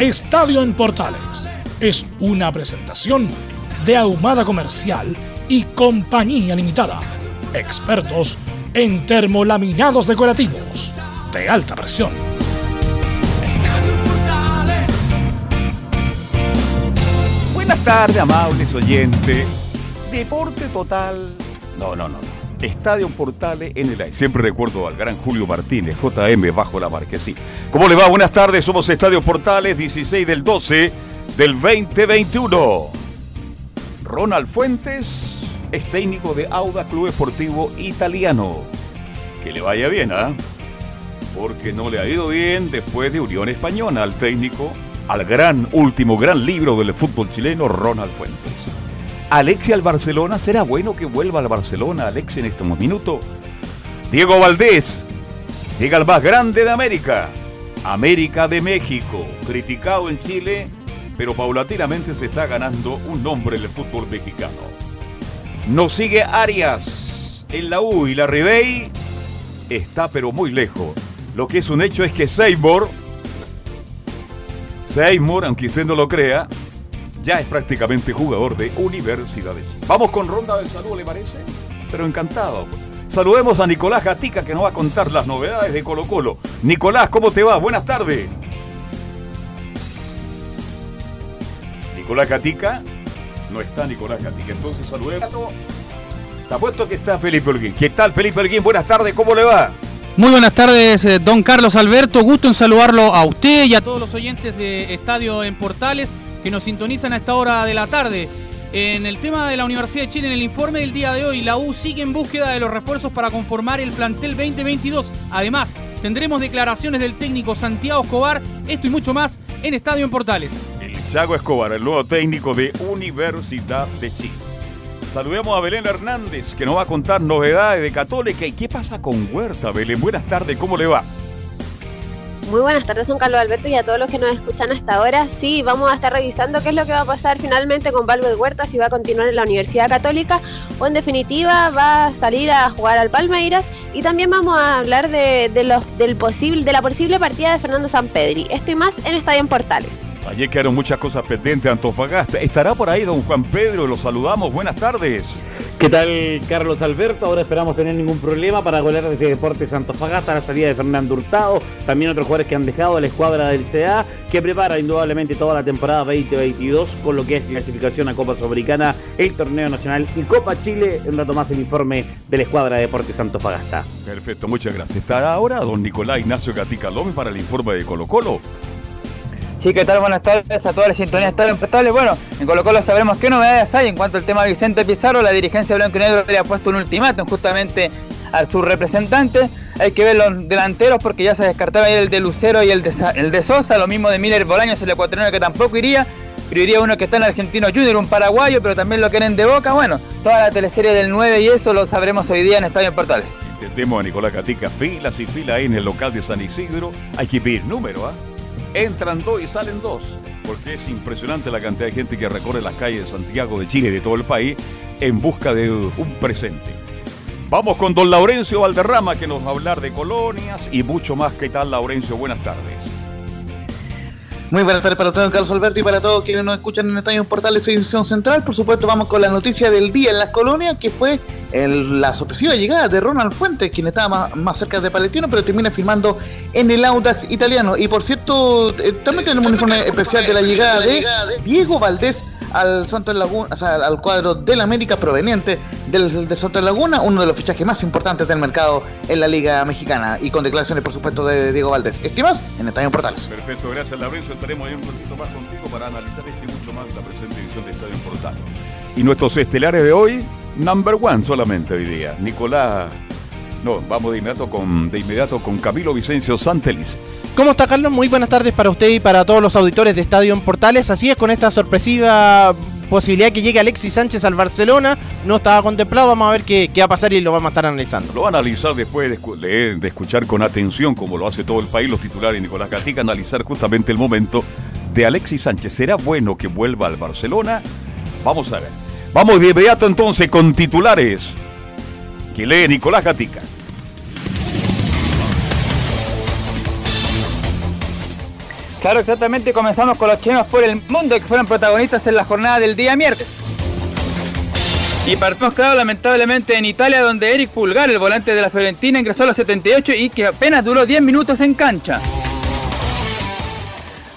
Estadio en Portales es una presentación de Ahumada Comercial y Compañía Limitada. Expertos en termolaminados decorativos de alta presión. Buenas tardes, amables oyentes. Deporte total. No, no, no. Estadio Portales en el aire. Siempre recuerdo al gran Julio Martínez, JM bajo la marquesí. ¿Cómo le va? Buenas tardes. Somos Estadio Portales, 16 del 12 del 2021. Ronald Fuentes es técnico de Auda Club Esportivo Italiano. Que le vaya bien, ¿ah? Porque no le ha ido bien después de Unión Española al técnico, al gran, último gran libro del fútbol chileno, Ronald Fuentes. Alexia al Barcelona, ¿será bueno que vuelva al Barcelona, Alexia, en este minuto? Diego Valdés, llega al más grande de América, América de México, criticado en Chile, pero paulatinamente se está ganando un nombre en el fútbol mexicano. Nos sigue Arias en la U y la Ribey está pero muy lejos. Lo que es un hecho es que Seymour, Seymour, aunque usted no lo crea, ya es prácticamente jugador de Universidad de Chile. Vamos con ronda de salud, ¿le parece? Pero encantado. Saludemos a Nicolás Gatica que nos va a contar las novedades de Colo Colo. Nicolás, ¿cómo te va? Buenas tardes. Nicolás Gatica. No está Nicolás Gatica. Entonces saludemos. Está puesto que está Felipe Holguín. ¿Qué tal Felipe Holguín? Buenas tardes, ¿cómo le va? Muy buenas tardes, eh, don Carlos Alberto. Gusto en saludarlo a usted y a todos los oyentes de Estadio en Portales que nos sintonizan a esta hora de la tarde. En el tema de la Universidad de Chile, en el informe del día de hoy, la U sigue en búsqueda de los refuerzos para conformar el plantel 2022. Además, tendremos declaraciones del técnico Santiago Escobar, esto y mucho más en Estadio en Portales. El Chago Escobar, el nuevo técnico de Universidad de Chile. Saludemos a Belén Hernández, que nos va a contar novedades de Católica. ¿Y qué pasa con Huerta, Belén? Buenas tardes, ¿cómo le va? Muy buenas tardes, don Carlos Alberto, y a todos los que nos escuchan hasta ahora. Sí, vamos a estar revisando qué es lo que va a pasar finalmente con Valver Huerta, si va a continuar en la Universidad Católica o en definitiva va a salir a jugar al Palmeiras. Y también vamos a hablar de, del posible, de la posible partida de Fernando Sampedri. Esto y más en Estadio Portales. Ayer quedaron muchas cosas pendientes Antofagasta. ¿Estará por ahí don Juan Pedro? Lo saludamos. Buenas tardes. ¿Qué tal, Carlos Alberto? Ahora esperamos tener ningún problema para golear desde Deportes Antofagasta la salida de Fernando Hurtado. También otros jugadores que han dejado la escuadra del CA, que prepara indudablemente toda la temporada 2022 con lo que es clasificación a Copa Sudamericana, el Torneo Nacional y Copa Chile. Un rato más el informe de la escuadra de Deportes Antofagasta. Perfecto, muchas gracias. Estará ahora don Nicolás Ignacio Gatica López para el informe de Colo Colo. Sí, ¿qué tal? Buenas tardes a toda la sintonía Estadio Impostable. Bueno, en Colo Colo sabremos qué novedades hay en cuanto al tema de Vicente Pizarro. La dirigencia blanco y negro le ha puesto un ultimátum justamente a su representante. Hay que ver los delanteros porque ya se descartaba ahí el de Lucero y el de, de Sosa. Lo mismo de Miller Bolaños, el ecuatoriano que tampoco iría. Pero iría uno que está en Argentino Junior, un paraguayo, pero también lo quieren de boca. Bueno, toda la teleserie del 9 y eso lo sabremos hoy día en Estadio Portales. Entendemos a Nicolás Gatica, filas y filas ahí en el local de San Isidro. Hay que pedir número, ¿ah? Entran dos y salen dos, porque es impresionante la cantidad de gente que recorre las calles de Santiago, de Chile y de todo el país en busca de un presente. Vamos con don Laurencio Valderrama que nos va a hablar de colonias y mucho más. ¿Qué tal, Laurencio? Buenas tardes. Muy buenas tardes para todos, Carlos Alberto, y para todos quienes nos escuchan en Estadio Portales Edición Central. Por supuesto, vamos con la noticia del día en las colonias, que fue la sorpresiva llegada de Ronald Fuentes, quien estaba más, cerca de Palestino, pero termina firmando en el Audax italiano. Y por cierto, eh, también tenemos un informe especial de la llegada de Diego Valdés al Santos Laguna, o al cuadro del América proveniente del, del Santos Laguna, uno de los fichajes más importantes del mercado en la Liga Mexicana y con declaraciones, por supuesto, de Diego Valdés. Estimas en Estadio Portales. Perfecto, gracias Lorenzo. Estaremos ahí un ratito más contigo para analizar este y mucho más la presente edición de Estadio Portales. Y nuestros estelares de hoy, number one solamente hoy día. Nicolás. No, vamos de inmediato con, de inmediato con Camilo Vicencio Santelis. ¿Cómo está Carlos? Muy buenas tardes para usted y para todos los auditores de Estadio en Portales. Así es, con esta sorpresiva posibilidad que llegue Alexis Sánchez al Barcelona, no estaba contemplado, vamos a ver qué, va a pasar y lo vamos a estar analizando. Lo va a analizar después de, leer, de escuchar con atención, como lo hace todo el país, los titulares Nicolás Gatica, analizar justamente el momento de Alexis Sánchez. ¿Será bueno que vuelva al Barcelona? Vamos a ver. Vamos de inmediato entonces con titulares que lee Nicolás Gatica. Claro, exactamente. Comenzamos con los chilenos por el mundo que fueron protagonistas en la jornada del día miércoles. Y partimos, claro, lamentablemente en Italia, donde Eric Pulgar, el volante de la Fiorentina, ingresó a los 78 y que apenas duró 10 minutos en cancha.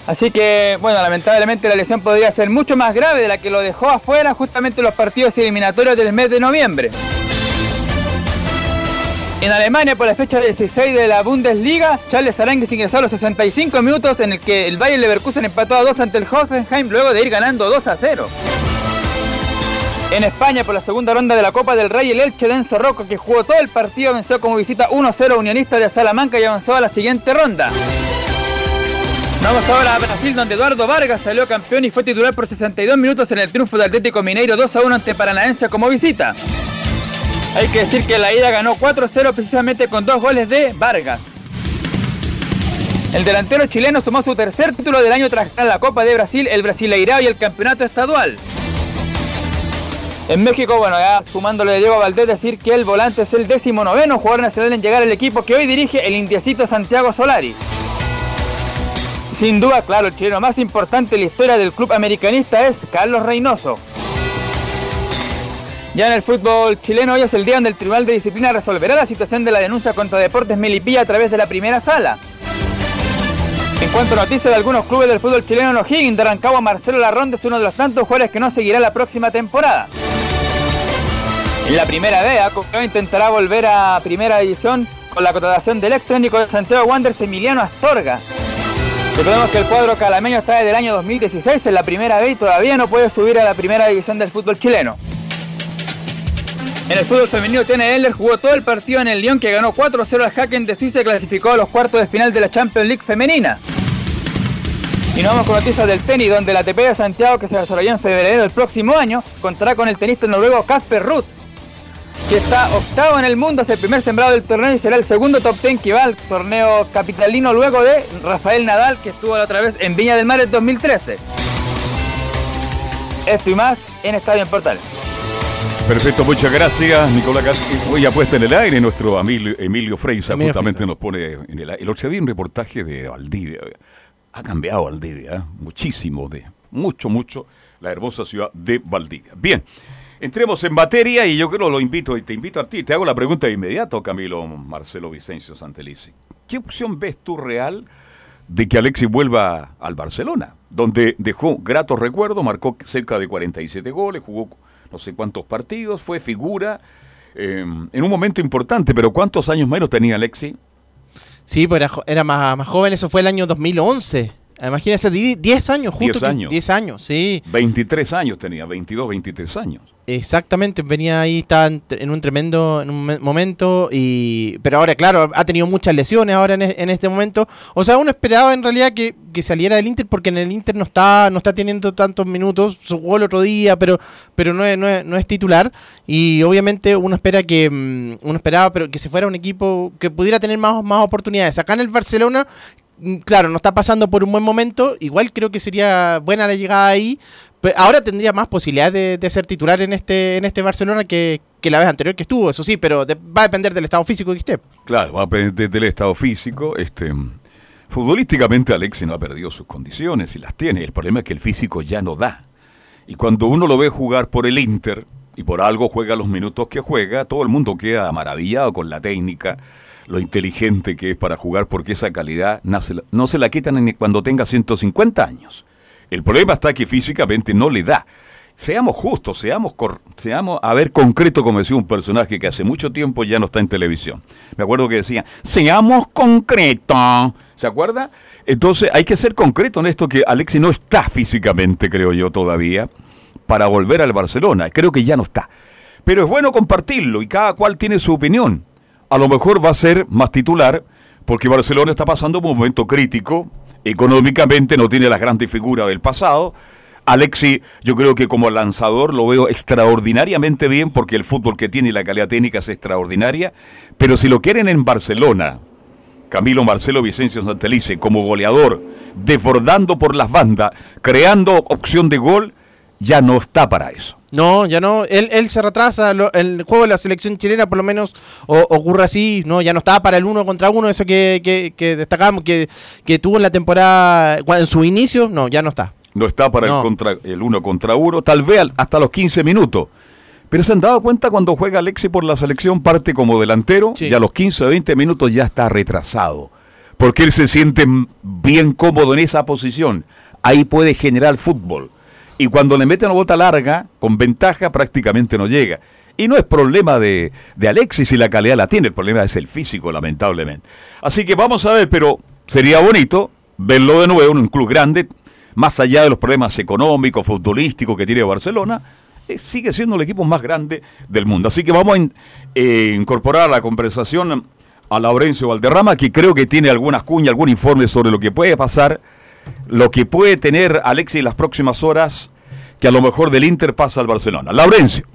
Así que, bueno, lamentablemente la lesión podría ser mucho más grave de la que lo dejó afuera justamente los partidos eliminatorios del mes de noviembre. En Alemania, por la fecha 16 de la Bundesliga, Charles Arangues ingresó a los 65 minutos en el que el Bayern Leverkusen empató a 2 ante el Hoffenheim luego de ir ganando 2 a 0. En España, por la segunda ronda de la Copa del Rey, el Elche de Enzo Rocco, que jugó todo el partido, venció como visita 1-0 Unionista de Salamanca y avanzó a la siguiente ronda. Vamos ahora a Brasil, donde Eduardo Vargas salió campeón y fue titular por 62 minutos en el triunfo de Atlético Mineiro 2-1 ante Paranaense como visita. Hay que decir que la ida ganó 4-0 precisamente con dos goles de Vargas. El delantero chileno sumó su tercer título del año tras la Copa de Brasil, el Brasileirao y el Campeonato Estadual. En México, bueno, ya sumándole a Diego Valdés decir que el volante es el décimo noveno jugador nacional en llegar al equipo que hoy dirige el indiecito Santiago Solari. Sin duda, claro, el chileno más importante en la historia del club americanista es Carlos Reynoso. Ya en el fútbol chileno hoy es el día donde el Tribunal de Disciplina resolverá la situación de la denuncia contra Deportes Melipilla a través de la primera sala. En cuanto a noticias de algunos clubes del fútbol chileno, en O'Higgins de Rancagua, Marcelo Larronde es uno de los tantos jugadores que no seguirá la próxima temporada. En la primera B, intentará volver a primera división con la contratación del ex técnico de Santiago Wanderers Emiliano Astorga. Recordemos que el cuadro calameño está desde el año 2016 en la primera B y todavía no puede subir a la primera división del fútbol chileno. En el fútbol femenino, Tene Eller jugó todo el partido en el Lyon que ganó 4-0 al Hacken de Suiza y clasificó a los cuartos de final de la Champions League femenina. Y nos vamos con noticias del tenis, donde la ATP de Santiago, que se desarrolló en febrero del próximo año, contará con el tenista noruego Casper Ruth, que está octavo en el mundo, es el primer sembrado del torneo y será el segundo top 10 que va al torneo capitalino luego de Rafael Nadal, que estuvo la otra vez en Viña del Mar en 2013. Esto y más en Estadio en Portales. Perfecto, muchas gracias, Nicolás. Hoy puesta en el aire nuestro Emilio, Emilio Freisa, justamente nos pone en el El otro día un reportaje de Valdivia. Ha cambiado Valdivia, ¿eh? muchísimo, de mucho, mucho, la hermosa ciudad de Valdivia. Bien, entremos en materia y yo creo lo invito y te invito a ti. Te hago la pregunta de inmediato, Camilo Marcelo Vicencio Santelice. ¿Qué opción ves tú real de que Alexis vuelva al Barcelona? Donde dejó gratos recuerdos, marcó cerca de 47 goles, jugó no sé cuántos partidos, fue figura eh, en un momento importante, pero ¿cuántos años menos tenía Alexi? Sí, pues era, más, más, joven, eso fue el año 2011. Imagínese, 10 años, justo. 10 años. 10 años, sí. 23 años tenía, 22, 23 años. Exactamente, venía ahí, estaba en un tremendo en un momento, y pero ahora, claro, ha tenido muchas lesiones ahora en, este momento. O sea, uno esperaba en realidad que, saliera del Inter porque en el Inter no está no está teniendo tantos minutos, jugó el otro día, pero pero no es, no es, no es titular. Y obviamente uno espera que mm, uno esperaba pero que se fuera un equipo que pudiera tener más, más oportunidades. Acá en el Barcelona mm, claro, no está pasando por un buen momento. Igual creo que sería buena la llegada ahí, ahora tendría más posibilidad de, ser titular en este, en este Barcelona que, la vez anterior que estuvo, eso sí, pero va a depender del estado físico que esté. Claro, va a depender del estado físico. Este, futbolísticamente Alexis no ha perdido sus condiciones y las tiene. El problema es que el físico ya no da. Y cuando uno lo ve jugar por el Inter, y por algo juega los minutos que juega, todo el mundo queda maravillado con la técnica, lo inteligente que es para jugar, porque esa calidad no se la quitan ni cuando tenga 150 años. El problema está que físicamente no le da. Seamos justos, seamos, cor- seamos, a ver, concreto, como decía un personaje que hace mucho tiempo ya no está en televisión. Me acuerdo que decía, seamos concretos. ¿Se acuerda? Entonces hay que ser concreto en esto que Alexis no está físicamente, creo yo, todavía, para volver al Barcelona. Creo que ya no está. Pero es bueno compartirlo y cada cual tiene su opinión. A lo mejor va a ser más titular porque Barcelona está pasando un momento crítico. Económicamente no tiene las grandes figuras del pasado. Alexi, yo creo que como lanzador lo veo extraordinariamente bien porque el fútbol que tiene y la calidad técnica es extraordinaria. Pero si lo quieren en Barcelona, Camilo Marcelo Vicencio Santelice como goleador, desbordando por las bandas, creando opción de gol, ya no está para eso. No, ya no. Él, él se retrasa. lo- el juego de la selección chilena, por lo menos, o- ocurre así. No, ya no estaba para el uno contra uno. Eso que, que, que destacamos, que, que tuvo en la temporada, en su inicio, no, ya no está. No está para No. el, contra, el uno contra uno, tal vez hasta los 15 minutos. Pero se han dado cuenta cuando juega Alexi por la selección, parte como delantero, Sí. y a los 15 o 20 minutos ya está retrasado. Porque él se siente bien cómodo en esa posición. Ahí puede generar fútbol. Y cuando le meten la bota larga, con ventaja, prácticamente no llega. Y no es problema de, de Alexis si la calidad la tiene, el problema es el físico, lamentablemente. Así que vamos a ver, pero sería bonito verlo de nuevo en un club grande, más allá de los problemas económicos, futbolísticos que tiene Barcelona, eh, sigue siendo el equipo más grande del mundo. Así que vamos a eh, incorporar a la conversación a Laurencio Valderrama, que creo que tiene algunas cuñas, algún informe sobre lo que puede pasar, lo que puede tener Alexis en las próximas horas, que a lo mejor del Inter pasa al Barcelona. Laurencio.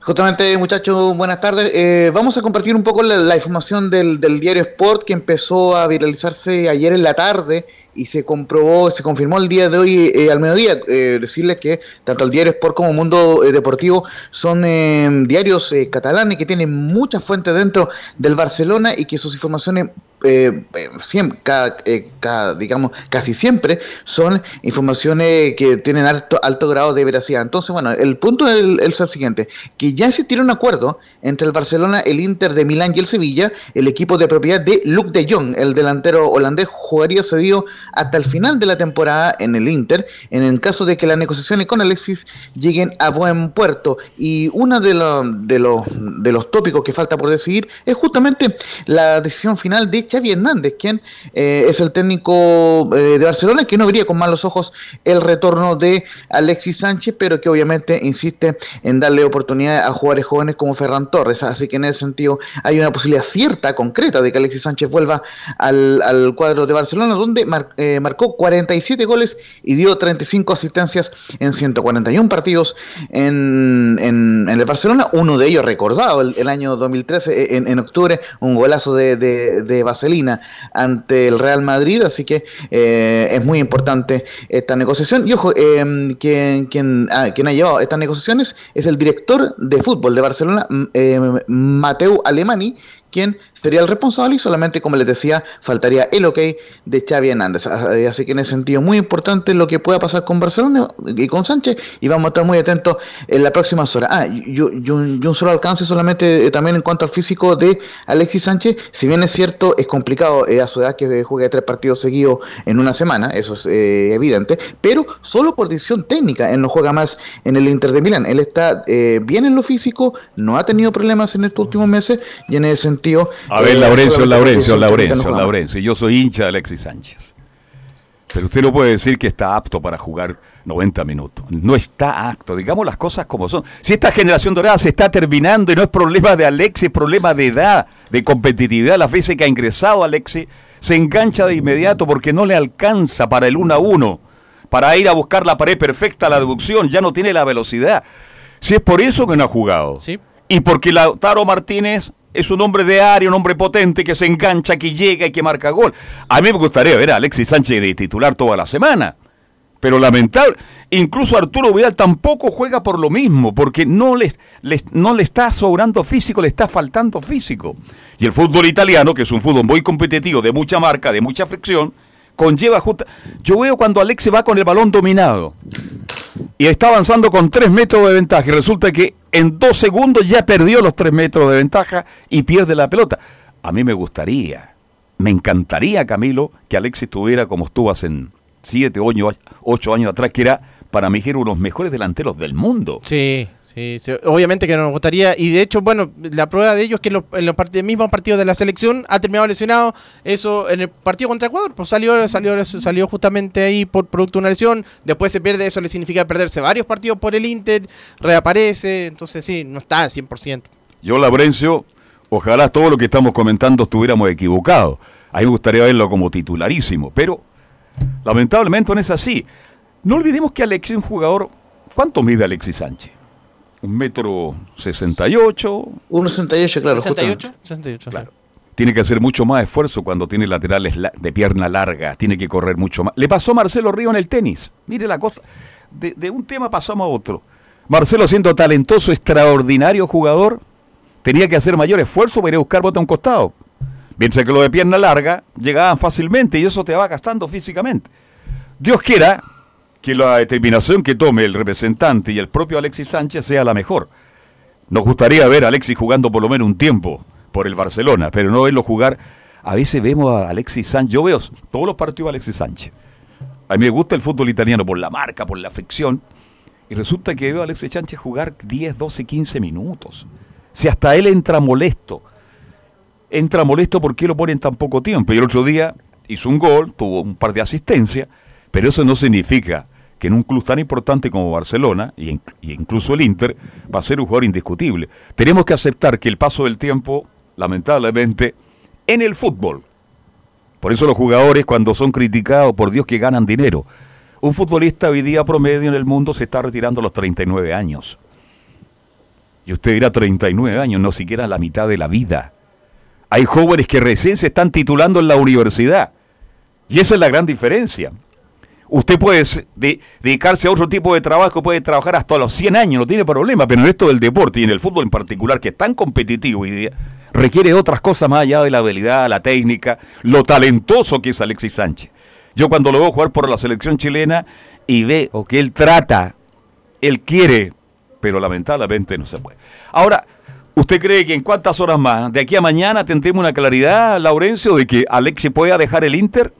Justamente, muchachos, buenas tardes. Eh, vamos a compartir un poco la, la información del, del diario Sport que empezó a viralizarse ayer en la tarde y se comprobó, se confirmó el día de hoy eh, al mediodía. Eh, decirles que tanto el diario Sport como Mundo eh, Deportivo son eh, diarios catalanes que tienen muchas fuentes dentro del Barcelona y que sus informaciones eh, siempre, cada, eh, digamos, casi siempre son informaciones que tienen alto, alto grado de veracidad. Entonces, bueno, el punto es el, es el siguiente, que ya existiera un acuerdo entre el Barcelona, el Inter de Milán y el Sevilla, el equipo de propiedad de Luc de Jong, el delantero holandés, jugaría cedido hasta el final de la temporada en el Inter, en el caso de que las negociaciones con Alexis lleguen a buen puerto. Y uno de, los de, los, de los tópicos que falta por decidir es justamente la decisión final de Xavi Hernández, quien eh, es el técnico eh, de Barcelona, que no vería con malos ojos el retorno de Alexis Sánchez, pero que obviamente insiste en darle oportunidad a jugadores jóvenes como Ferran Torres. Así que en ese sentido hay una posibilidad cierta, concreta, de que Alexis Sánchez vuelva al, al cuadro de Barcelona, donde mar, eh, marcó 47 goles y dio 35 asistencias en 141 partidos en, en, en el Barcelona, uno de ellos recordado el, el año 2013, en, en, octubre, un golazo de, de, de Vaselina ante el Real Madrid, así que eh, es muy importante esta negociación. Y ojo, eh, quien, quien, ah, quien, ha llevado estas negociaciones es el director de fútbol de Barcelona, eh, Mateu Alemani, quien sería el responsable y solamente, como les decía, faltaría el ok de Xavi Hernández. Así que en ese sentido, muy importante lo que pueda pasar con Barcelona y con Sánchez y vamos a estar muy atentos en las próximas horas. Ah, y, un, un, solo alcance solamente eh, también en cuanto al físico de Alexis Sánchez, si bien es cierto, es complicado eh, a su edad que juegue tres partidos seguidos en una semana, eso es eh, evidente, pero solo por decisión técnica, él no juega más en el Inter de Milán, él está eh, bien en lo físico, no ha tenido problemas en estos últimos meses y en ese sentido... A ver, Laurencio, Laurencio, Laurencio, Laurencio. Yo soy hincha de Alexis Sánchez. Pero usted no puede decir que está apto para jugar 90 minutos. No está apto. Digamos las cosas como son. Si esta generación dorada se está terminando y no es problema de Alexis, es problema de edad, de competitividad. Las veces que ha ingresado Alexis, se engancha de inmediato porque no le alcanza para el 1 a 1. Para ir a buscar la pared perfecta, la deducción, ya no tiene la velocidad. Si es por eso que no ha jugado. Sí. Y porque Lautaro Martínez es un hombre de área, un hombre potente que se engancha, que llega y que marca gol. A mí me gustaría ver a Alexis Sánchez de titular toda la semana. Pero lamentable, incluso Arturo Vidal tampoco juega por lo mismo, porque no le, no le está sobrando físico, le está faltando físico. Y el fútbol italiano, que es un fútbol muy competitivo, de mucha marca, de mucha fricción, conlleva justa... Yo veo cuando Alexis va con el balón dominado. y está avanzando con 3 metros de ventaja. Y resulta que en dos segundos ya perdió los 3 metros de ventaja y pierde la pelota. A mí me gustaría, me encantaría, Camilo, que Alexis tuviera como estuvo hace 7, 8 años atrás, que era para mí uno de los mejores delanteros del mundo. Sí, Obviamente que no nos gustaría. Y de hecho, bueno, la prueba de ello es que en los, en mismos partidos de la selección ha terminado lesionado. Eso en el partido contra Ecuador, pues salió, salió, salió justamente ahí por producto de una lesión. Después se pierde, eso le significa perderse varios partidos por el Inter, reaparece. Entonces, sí, no está al 100%. Yo, Labrencio, ojalá todo lo que estamos comentando estuviéramos equivocados. A mí me gustaría verlo como titularísimo, pero lamentablemente no es así. No olvidemos que Alexis es un jugador. ¿Cuánto mide Alexis Sánchez? Un metro sesenta y ocho. Uno sesenta y ocho, claro. claro. Tiene que hacer mucho más esfuerzo cuando tiene laterales de pierna larga. Tiene que correr mucho más. Le pasó a Marcelo Río en el tenis. Mire la cosa. De, un tema pasamos a otro. Marcelo, siendo talentoso, extraordinario jugador, tenía que hacer mayor esfuerzo para ir a buscar bote a un costado. Piensa que lo de pierna larga llegaban fácilmente y eso te va gastando físicamente. Dios quiera que la determinación que tome el representante y el propio Alexis Sánchez sea la mejor. Nos gustaría ver a Alexis jugando por lo menos un tiempo por el Barcelona, pero no verlo jugar. A veces vemos a Alexis Sánchez, yo veo todos los partidos de Alexis Sánchez. A mí me gusta el fútbol italiano por la marca, por la fricción. Y resulta que veo a Alexis Sánchez jugar 10, 12, 15 minutos. Si hasta él entra molesto. Entra molesto porque lo ponen tan poco tiempo. Y el otro día hizo un gol, tuvo un par de asistencias pero eso no significa que en un club tan importante como Barcelona, y, incluso el Inter, va a ser un jugador indiscutible. Tenemos que aceptar que el paso del tiempo, lamentablemente, en el fútbol, por eso los jugadores cuando son criticados, por Dios que ganan dinero, un futbolista hoy día promedio en el mundo se está retirando a los 39 años. Y usted dirá 39 años, no siquiera la mitad de la vida. Hay jóvenes que recién se están titulando en la universidad. Y esa es la gran diferencia. Usted puede dedicarse a otro tipo de trabajo, puede trabajar hasta los 100 años, no tiene problema, pero en esto del deporte y en el fútbol en particular, que es tan competitivo y requiere otras cosas más allá de la habilidad, la técnica, lo talentoso que es Alexis Sánchez. Yo cuando lo veo jugar por la selección chilena y veo que él trata, él quiere, pero lamentablemente no se puede. Ahora, ¿usted cree que en cuántas horas más, de aquí a mañana, tendremos una claridad, Laurencio, de que Alexis pueda dejar el Inter?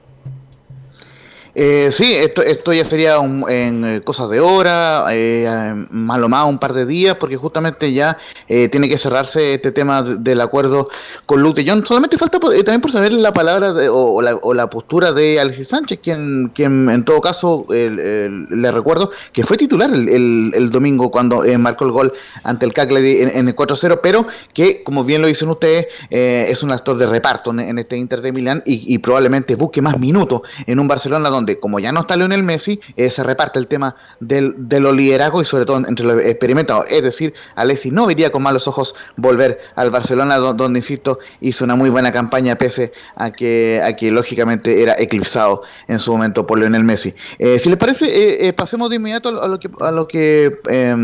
Eh, sí, esto, esto ya sería en eh, cosas de hora, eh, más o más un par de días, porque justamente ya eh, tiene que cerrarse este tema del acuerdo con Lute John. Solamente falta también por saber la palabra o, la, postura de Alexis Sánchez, quien, quien en todo caso le recuerdo que fue titular el, el, domingo cuando marcó el gol ante el Cagliari en, el 4-0, pero que, como bien lo dicen ustedes, es un actor de reparto en, este Inter de Milán y, y probablemente busque más minutos en un Barcelona donde como ya no está Lionel Messi, eh, se reparte el tema del, de los liderazgos y sobre todo entre los experimentados. Es decir, Alexis no vería con malos ojos volver al Barcelona, donde, insisto, hizo una muy buena campaña pese a que, a que lógicamente era eclipsado en su momento por Lionel Messi. Eh, si les parece, eh, pasemos de inmediato a lo que, a lo que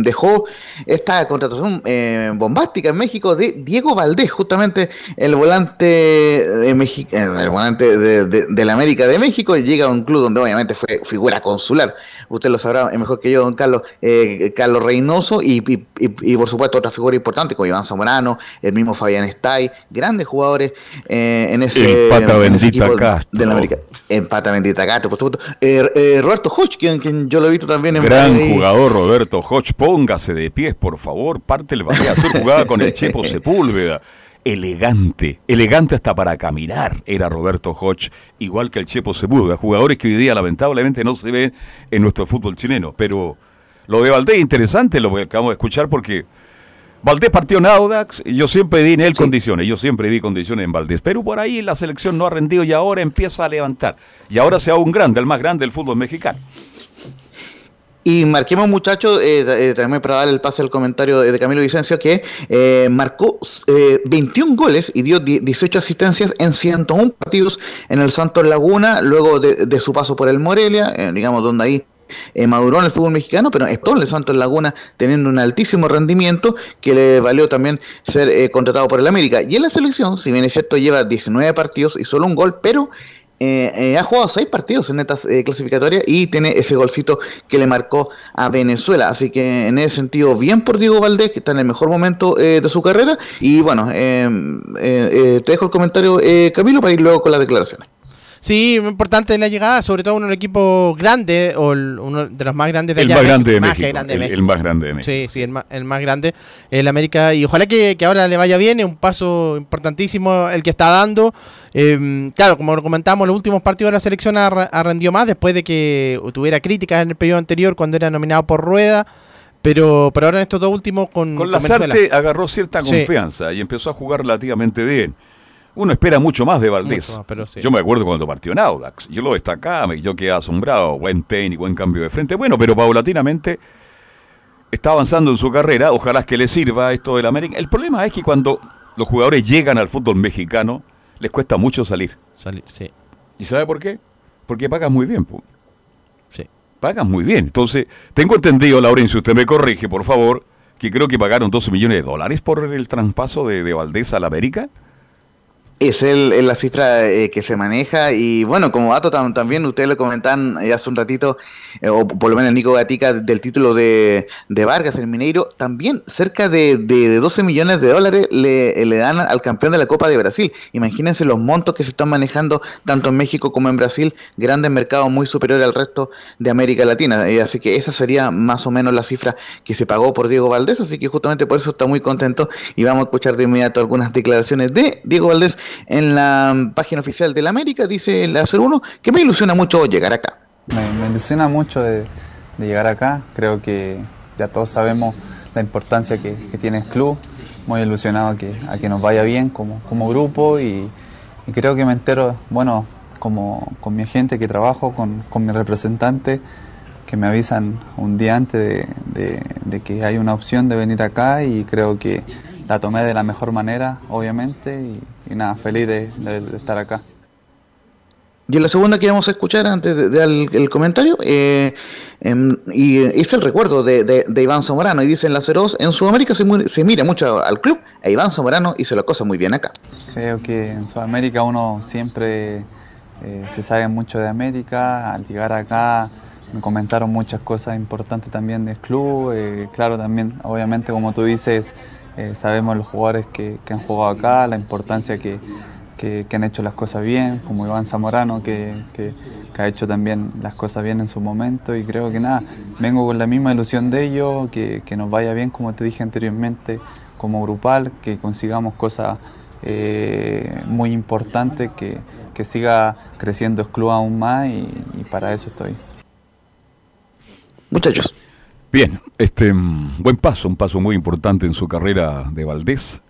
dejó esta contratación bombástica en México de Diego Valdés, justamente el volante de el volante de, de la América de México, llega a un club donde obviamente fue figura consular. Usted lo sabrá mejor que yo, don Carlos, eh, Carlos Reynoso y, por supuesto otra figura importante como Iván Zamorano, el mismo Fabián Stay, grandes jugadores eh, en ese, Empata bendita Castro. De la América. Empata bendita Castro, por supuesto. Eh, Roberto Hodge, quien, yo lo he visto también en Gran jugador Roberto Hodge, póngase de pies, por favor, parte el Su jugada con el Chepo Sepúlveda elegante, elegante hasta para caminar, era Roberto Hodge, igual que el Chepo Sepúlveda, jugadores que hoy día lamentablemente no se ven en nuestro fútbol chileno, pero lo de Valdés interesante, lo que acabamos de escuchar porque Valdés partió en Audax, yo siempre di en él condiciones, yo siempre vi condiciones en Valdés, pero por ahí la selección no ha rendido y ahora empieza a levantar, y ahora se hace un grande, el más grande del fútbol mexicano. Y marquemos, muchachos, eh, eh, también para dar el pase al comentario de, Camilo Vicencio, que eh, marcó 21 goles y dio 18 asistencias en 101 partidos en el Santos Laguna, luego de, su paso por el Morelia, digamos, donde ahí maduró en el fútbol mexicano, pero estuvo en el Santos Laguna teniendo un altísimo rendimiento que le valió también ser contratado por el América. Y en la selección, si bien es cierto, lleva 19 partidos y solo un gol, pero eh, eh, ha jugado seis partidos en estas eh, clasificatorias y tiene ese golcito que le marcó a Venezuela. Así que en ese sentido, bien por Diego Valdés, que está en el mejor momento de su carrera. Y bueno, te dejo el comentario, Camilo, para ir luego con las declaraciones. Sí, muy importante la llegada, sobre todo en un equipo grande, o uno de los más grandes de el allá. Más grande de México, el, más grande de México. Sí, sí, el más, el más grande, el América. Y ojalá que, ahora le vaya bien, es un paso importantísimo el que está dando. Em, claro, como lo comentamos, los últimos partidos de la selección ha, rendido más después de que tuviera críticas en el periodo anterior cuando era nominado por Rueda. Pero, pero ahora en estos dos últimos con. Con la agarró cierta confianza y empezó a jugar relativamente bien. Uno espera mucho más de Valdés. Yo me acuerdo cuando partió en Audax. Yo lo destacaba, yo quedé asombrado. Buen técnico, buen cambio de frente. Bueno, pero paulatinamente está avanzando en su carrera. Ojalá que le sirva esto del América. El problema es que cuando los jugadores llegan al fútbol mexicano, les cuesta mucho salir. Salir, sí. ¿Y sabe por qué? Porque pagan muy bien. Sí. Pagan muy bien. Entonces, tengo entendido, Laurencio, usted me corrige, por favor, que creo que pagaron 12 millones de dólares por el traspaso de, de Valdés a la América. Es el, la cifra eh, que se maneja y bueno, como dato también ustedes lo comentan eh, hace un ratito, eh, o por lo menos Nico Gatica del título de, Vargas, el Mineiro, también cerca de, de, 12 millones de dólares le, le, dan al campeón de la Copa de Brasil. Imagínense los montos que se están manejando tanto en México como en Brasil, grandes mercados muy superiores al resto de América Latina. así que esa sería más o menos la cifra que se pagó por Diego Valdés, así que justamente por eso está muy contento y vamos a escuchar de inmediato algunas declaraciones de Diego Valdés en la página oficial del América, dice el hacer uno, que me ilusiona mucho llegar acá. Me, ilusiona mucho de, llegar acá, creo que ya todos sabemos la importancia que, tiene el club, muy ilusionado a que, a que nos vaya bien como, como grupo y, creo que me entero, bueno, como con mi agente que trabajo, con, con mi representante, que me avisan un día antes de, de, que hay una opción de venir acá y creo que la tomé de la mejor manera, obviamente, y, nada, feliz de, estar acá. Y en la segunda que vamos a escuchar antes de, dar el, comentario, eh, em, y es el recuerdo de, Iván Zamorano, y dice en la Ceros, en Sudamérica se, se, mira mucho al club, e Iván Zamorano hizo la cosa muy bien acá. Creo que en Sudamérica uno siempre eh, se sabe mucho de América, al llegar acá me comentaron muchas cosas importantes también del club, eh, claro también, obviamente como tú dices, eh, sabemos los jugadores que, han jugado acá, la importancia que, han hecho las cosas bien, como Iván Zamorano, que, ha hecho también las cosas bien en su momento. Y creo que nada, vengo con la misma ilusión de ellos, que, nos vaya bien, como te dije anteriormente, como grupal, que consigamos cosas eh, muy importantes, que, siga creciendo el club aún más y para eso estoy. Muchachos. Bien, este mm, buen paso, un paso muy importante en su carrera de Valdés.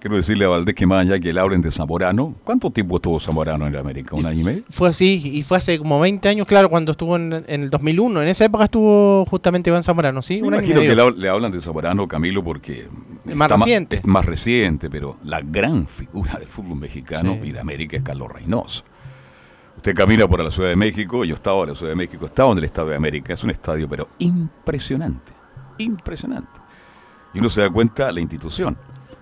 Quiero decirle a Valdés que más allá que le hablen de Zamorano, ¿cuánto tiempo estuvo Zamorano en América? ¿Un año y medio? Fue así, y fue hace como 20 años, claro, cuando estuvo en, el 2001. En esa época estuvo justamente Iván Zamorano, ¿sí? Me imagino que le, hablan de Zamorano, Camilo, porque es más reciente. es más reciente, pero la gran figura del fútbol mexicano y de América es Carlos Reynoso. Usted camina por la Ciudad de México, yo estaba en la Ciudad de México, estaba en el Estadio de América, es un estadio pero impresionante, impresionante. Y uno se da cuenta la institución,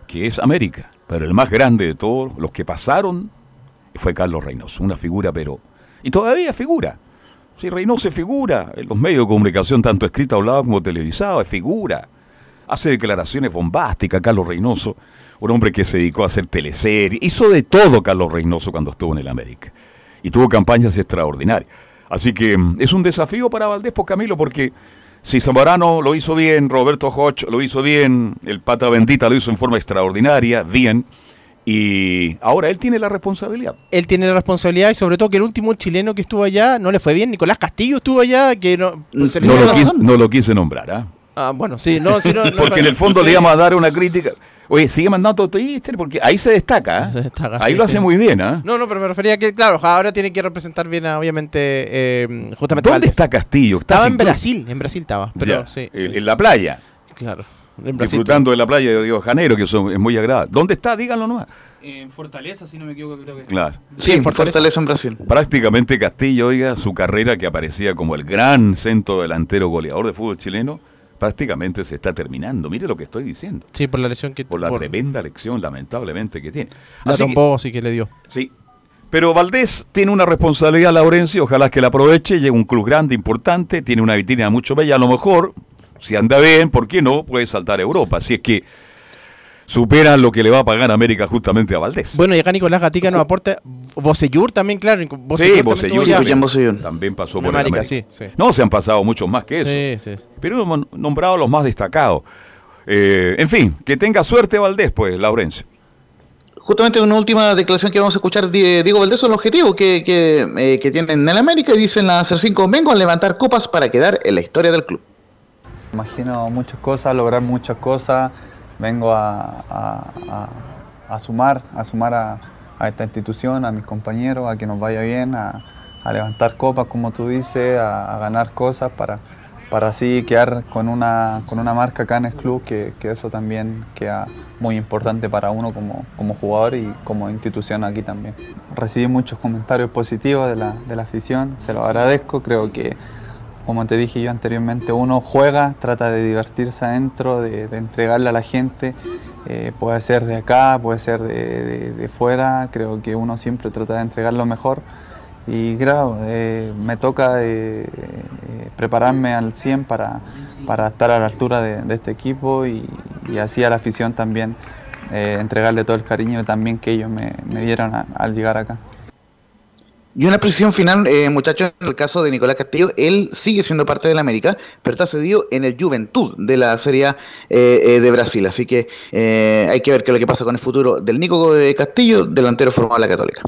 que es América, pero el más grande de todos los que pasaron fue Carlos Reynoso, una figura pero... Y todavía figura. Si Reynoso figura, en los medios de comunicación, tanto escrita, hablado como televisado, es figura. Hace declaraciones bombásticas, Carlos Reynoso, un hombre que se dedicó a hacer teleseries, hizo de todo Carlos Reynoso cuando estuvo en el América y tuvo campañas extraordinarias. Así que mm, es un desafío para Valdés por Camilo porque si Zamorano lo hizo bien, Roberto Hodge lo hizo bien, el Pata Bendita lo hizo en forma extraordinaria, bien. Y ahora él tiene la responsabilidad. Él tiene la responsabilidad y sobre todo que el último chileno que estuvo allá no le fue bien. Nicolás Castillo estuvo allá, que no... no, lo, quise, nombrar, ¿ah? Ah, bueno, sí, no, no, Porque en el fondo le íbamos a dar una crítica. Oye, sigue mandando Twitter porque ahí se destaca. ¿eh? ahí lo hace muy bien. ¿eh? No, no, pero me refería a que, claro, ahora tiene que representar bien, obviamente, eh, justamente. ¿Dónde está Castillo? estaba en Brasil, en Brasil estaba. Pero, sí, en, la playa. Claro. disfrutando de la playa de Río de Janeiro, que es muy agradable. ¿Dónde está? Díganlo nomás. En Fortaleza, si no me equivoco, creo que Claro. Sí, en Fortaleza. en Brasil. Prácticamente Castillo, oiga, su carrera que aparecía como el gran centro delantero goleador de fútbol chileno prácticamente se está terminando. Mire lo que estoy diciendo. Sí, por la lesión que Por la tremenda lección, lamentablemente, que tiene. La trombó, sí que le dio. Sí. Pero Valdés tiene una responsabilidad, Laurencio, ojalá que la aproveche, llega un club grande, importante, tiene una vitrina mucho bella, a lo mejor, si anda bien, ¿por qué no? Puede saltar a Europa, así es que supera lo que le va a pagar América justamente a Valdés. Bueno, y acá Nicolás Gatica nos aporta. Bocellur también, claro. sí, Bocellur también, pasó por el América, América. sí, sí. No, se han pasado muchos más que eso. Sí, sí. Pero hemos nombrado los más destacados. Eh, en fin, que tenga suerte Valdés, pues, Laurencio. Justamente una última declaración que vamos a escuchar de Diego Valdés son los objetivos que, que, eh, que tienen en el América y dicen a hacer cinco vengo a levantar copas para quedar en la historia del club. Imagino muchas cosas, lograr muchas cosas. Vengo a, a- a- sumar, a sumar a, esta institución, a mis compañeros, a que nos vaya bien, a, levantar copas, como tú dices, a, a ganar cosas para, para así quedar con una, con una marca acá en el club, que, que eso también queda muy importante para uno como, como jugador y como institución aquí también. Recibí muchos comentarios positivos de la, de la afición, se los agradezco, creo que como te dije yo anteriormente, uno juega, trata de divertirse adentro, de, entregarle a la gente, eh, puede ser de acá, puede ser de, fuera, creo que uno siempre trata de entregar lo mejor y claro, eh, me toca eh, prepararme al 100 para, estar a la altura de, este equipo y, así a la afición también entregarle todo el cariño también que ellos me, dieron al llegar acá. Y una precisión final, eh, muchachos, en el caso de Nicolás Castillo, él sigue siendo parte del América, pero está cedido en el Juventud de la Serie A eh, eh, de Brasil. Así que eh, hay que ver qué es lo que pasa con el futuro del Nico de Castillo, delantero formado en la Católica.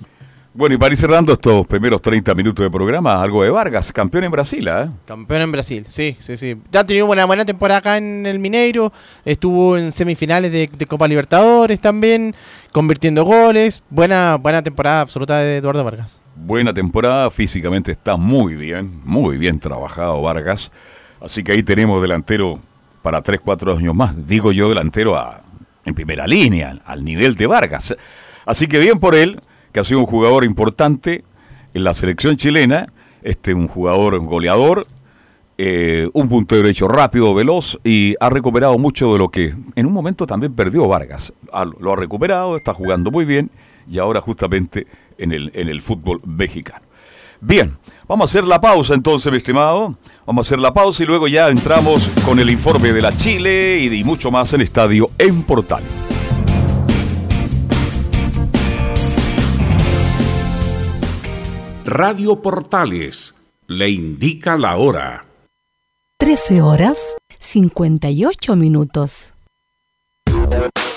Bueno, y para ir cerrando estos primeros 30 minutos de programa, algo de Vargas, campeón en Brasil, ¿eh? Campeón en Brasil, sí, sí, sí. Ya ha tenido una buena temporada acá en el Mineiro. Estuvo en semifinales de, de Copa Libertadores también, convirtiendo goles. Buena, buena temporada absoluta de Eduardo Vargas. Buena temporada, físicamente está muy bien, muy bien trabajado Vargas. Así que ahí tenemos delantero para 3, 4 años más. Digo yo delantero a- en primera línea, al nivel de Vargas. Así que bien por él, que ha sido un jugador importante en la selección chilena, este un jugador goleador, eh, un puntero derecho rápido, veloz y ha recuperado mucho de lo que en un momento también perdió Vargas. Ha- lo ha recuperado, está jugando muy bien y ahora justamente en el, en el fútbol mexicano. Bien, vamos a hacer la pausa entonces, mi estimado. Vamos a hacer la pausa y luego ya entramos con el informe de la Chile y, y mucho más en Estadio en Portal. Radio Portales le indica la hora. 13 horas 58 minutos.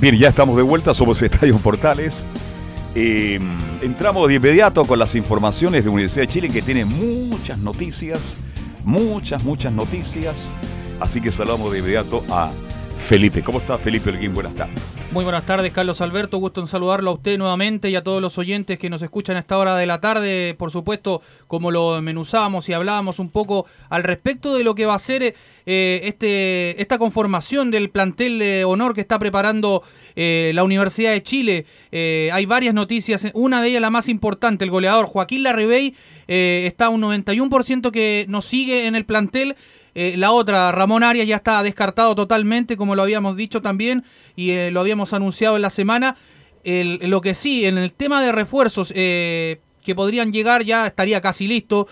Bien, ya estamos de vuelta, somos Estadio Portales. Eh, entramos de inmediato con las informaciones de Universidad de Chile que tiene muchas noticias, muchas, muchas noticias. Así que saludamos de inmediato a Felipe. ¿Cómo está Felipe Elguín? Buenas tardes. Muy buenas tardes, Carlos Alberto. Gusto en saludarlo a usted nuevamente y a todos los oyentes que nos escuchan a esta hora de la tarde. Por supuesto, como lo desmenuzamos y hablábamos un poco al respecto de lo que va a ser eh, este, esta conformación del plantel de honor que está preparando eh, la Universidad de Chile. Eh, hay varias noticias, una de ellas la más importante, el goleador Joaquín Larribey está a un 91% que nos sigue en el plantel. La otra, Ramón Arias, ya está descartado totalmente, como lo habíamos dicho también y lo habíamos anunciado en la semana. lo que sí, en el tema de refuerzos que podrían llegar, ya estaría casi listo,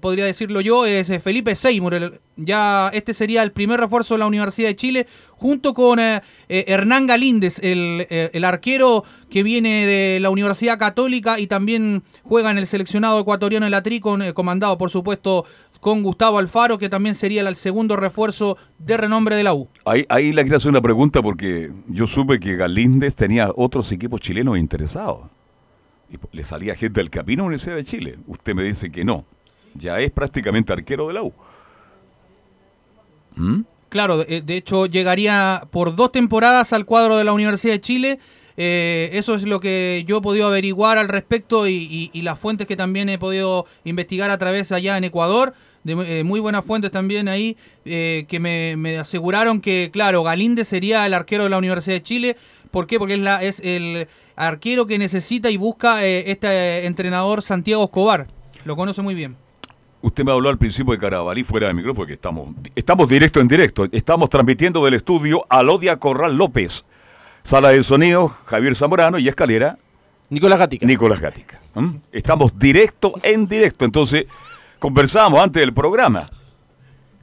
podría decirlo yo, es Felipe Seymour. ya este sería el primer refuerzo de la Universidad de Chile, junto con Hernán Galíndez, el, el, arquero que viene de la Universidad Católica y también juega en el seleccionado ecuatoriano de la Tri, comandado por supuesto con Gustavo Alfaro, que también sería el segundo refuerzo de renombre de la U. Ahí, ahí le quiero hacer una pregunta porque yo supe que Galíndez tenía otros equipos chilenos interesados. Y le salía gente del Camino a la Universidad de Chile. Usted me dice que no. Ya es prácticamente arquero de la U. ¿Mm? Claro, de, de hecho llegaría por dos temporadas al cuadro de la Universidad de Chile. Eh, eso es lo que yo he podido averiguar al respecto y, y, y, las fuentes que también he podido investigar a través allá en Ecuador de eh, muy buenas fuentes también ahí, eh, que me, me, aseguraron que, claro, Galíndez sería el arquero de la Universidad de Chile. ¿Por qué? Porque es, la, es el arquero que necesita y busca eh, este entrenador Santiago Escobar. Lo conoce muy bien. Usted me habló al principio de Carabalí fuera del micrófono, porque estamos, estamos directo en directo. Estamos transmitiendo del estudio Alodia Corral López. Sala de sonido, Javier Zamorano y escalera. Nicolás Gatica. Nicolás Gatica. ¿Mm? Estamos directo en directo. Entonces, conversábamos antes del programa.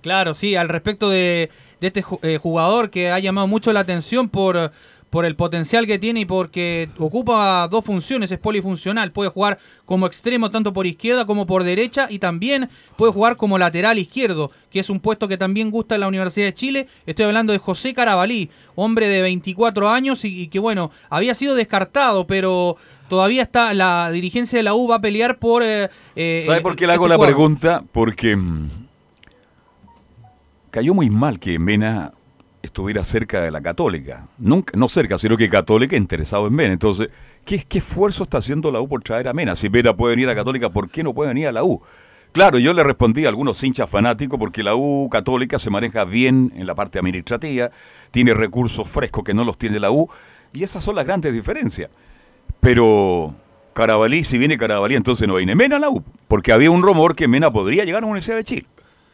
Claro, sí, al respecto de, este eh, jugador que ha llamado mucho la atención por, por el potencial que tiene y porque ocupa dos funciones, es polifuncional, puede jugar como extremo tanto por izquierda como por derecha y también puede jugar como lateral izquierdo, que es un puesto que también gusta en la Universidad de Chile. Estoy hablando de José Carabalí, hombre de 24 años y que bueno, había sido descartado, pero todavía está la dirigencia de la U va a pelear por... Eh, eh, ¿Sabe por qué le hago este la cuadro? pregunta? Porque mmm, cayó muy mal que Mena estuviera cerca de la Católica. Nunca, no cerca, sino que Católica interesado en Mena. Entonces, ¿qué, ¿qué esfuerzo está haciendo la U por traer a Mena? Si Mena puede venir a Católica, ¿por qué no puede venir a la U? Claro, yo le respondí a algunos hinchas fanáticos porque la U Católica se maneja bien en la parte administrativa, tiene recursos frescos que no los tiene la U, y esas son las grandes diferencias. Pero Carabalí, si viene Carabalí, entonces no viene Mena a la U, porque había un rumor que Mena podría llegar a la Universidad de Chile.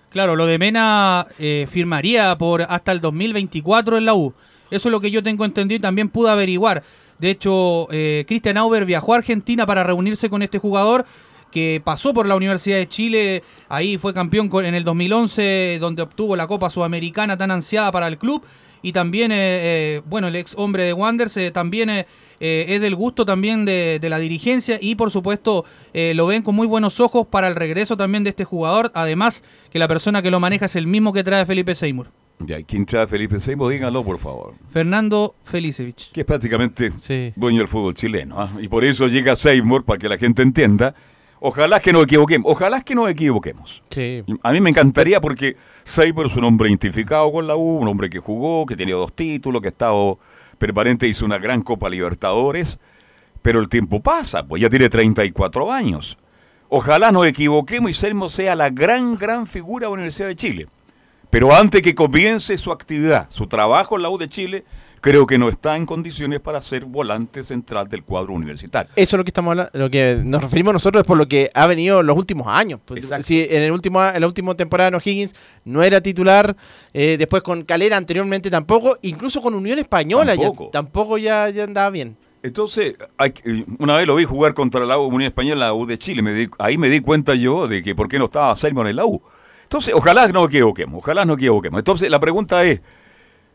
Claro, lo de Mena eh, firmaría por hasta el 2024 en la U. Eso es lo que yo tengo entendido y también pude averiguar. De hecho, eh, Christian Auber viajó a Argentina para reunirse con este jugador que pasó por la Universidad de Chile, ahí fue campeón en el 2011, donde obtuvo la Copa Sudamericana tan ansiada para el club, y también, eh, eh, bueno, el ex hombre de Wanderers también es del gusto también de, de, la dirigencia y por supuesto lo ven con muy buenos ojos para el regreso también de este jugador, además que la persona que lo maneja es el mismo que trae Felipe Seymour. Ya, ¿quién trae Felipe Seymour? Díganlo, por favor. Fernando Felicevich. Que es prácticamente sí. dueño del fútbol chileno. ¿eh? Y por eso llega Seymour, para que la gente entienda. Ojalá que nos equivoquemos. Ojalá que nos equivoquemos. Sí. A mí me encantaría porque Seymour es un hombre identificado con la U, un hombre que jugó, que tenía dos títulos, que ha estado permanente, hizo una gran Copa Libertadores. Pero el tiempo pasa, pues ya tiene 34 años. Ojalá nos equivoquemos y Seymour sea la gran, gran figura de la Universidad de Chile. Pero antes que comience su actividad, su trabajo en la U de Chile, creo que no está en condiciones para ser volante central del cuadro universitario. Eso es lo que estamos hablando, lo que nos referimos nosotros es por lo que ha venido los últimos años. Pues, si en el último en la última temporada no Higgins no era titular, eh, después con Calera anteriormente tampoco, incluso con Unión Española Tampoco. ya tampoco ya, ya andaba bien. Entonces, hay que- una vez lo vi jugar contra la Unión Española, la U de Chile. Me di- ahí me di cuenta yo de que por qué no estaba Simon en la U. Entonces, ojalá no equivoquemos, ojalá no equivoquemos. Entonces, la pregunta es,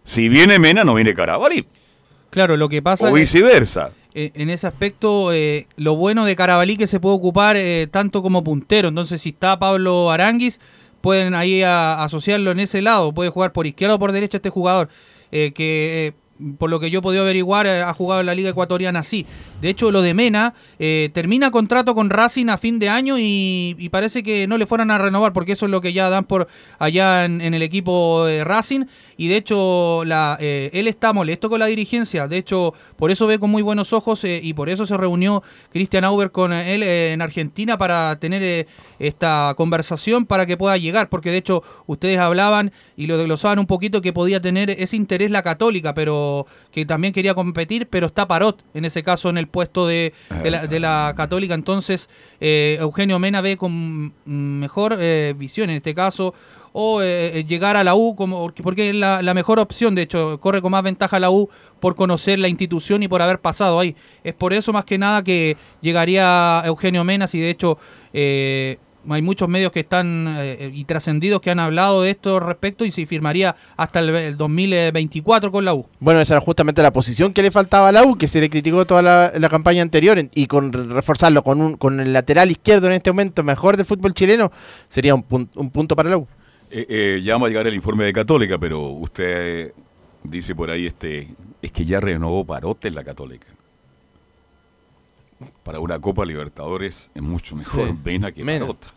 si viene Mena, no viene Carabalí. Claro, lo que pasa O es- viceversa. en ese aspecto, eh, lo bueno de Carabalí que se puede ocupar eh, tanto como puntero. Entonces, si está Pablo Aranguis, pueden ahí a- asociarlo en ese lado. Puede jugar por izquierda o por derecha este jugador. eh, que eh, por lo que yo he podido averiguar, ha jugado en la Liga Ecuatoriana así. De hecho, lo de Mena eh, termina contrato con Racing a fin de año y, y parece que no le fueran a renovar porque eso es lo que ya dan por allá en, en el equipo de Racing. Y de hecho, la, eh, él está molesto con la dirigencia. De hecho, por eso ve con muy buenos ojos eh, y por eso se reunió Christian Auber con eh, él eh, en Argentina para tener esta conversación para que pueda llegar. Porque de hecho, ustedes hablaban y lo desglosaban un poquito que podía tener ese interés la Católica, pero que también quería competir, pero está Parot en ese caso en el puesto de, la, de la Católica. Entonces, Eugenio Mena ve con mm, mejor visión en este caso o eh, eh, llegar a la U como porque es la, mejor opción de hecho corre con más ventaja la U por conocer la institución y por haber pasado ahí es por eso más que nada que llegaría Eugenio Menas y de hecho eh, hay muchos medios que están eh, y trascendidos que han hablado de esto respecto y se firmaría hasta el, el 2024 con la U Bueno, esa era justamente la posición que le faltaba a la U, que se le criticó toda la, la campaña anterior, y con re- reforzarlo con, un, con el lateral izquierdo en este momento mejor del fútbol chileno, sería un, un punto para la U. Eh, eh, ya va a llegar el informe de Católica, pero usted dice por ahí, este, es que ya renovó Parote en la Católica. Para una Copa Libertadores es mucho mejor Sí. Que. Parot.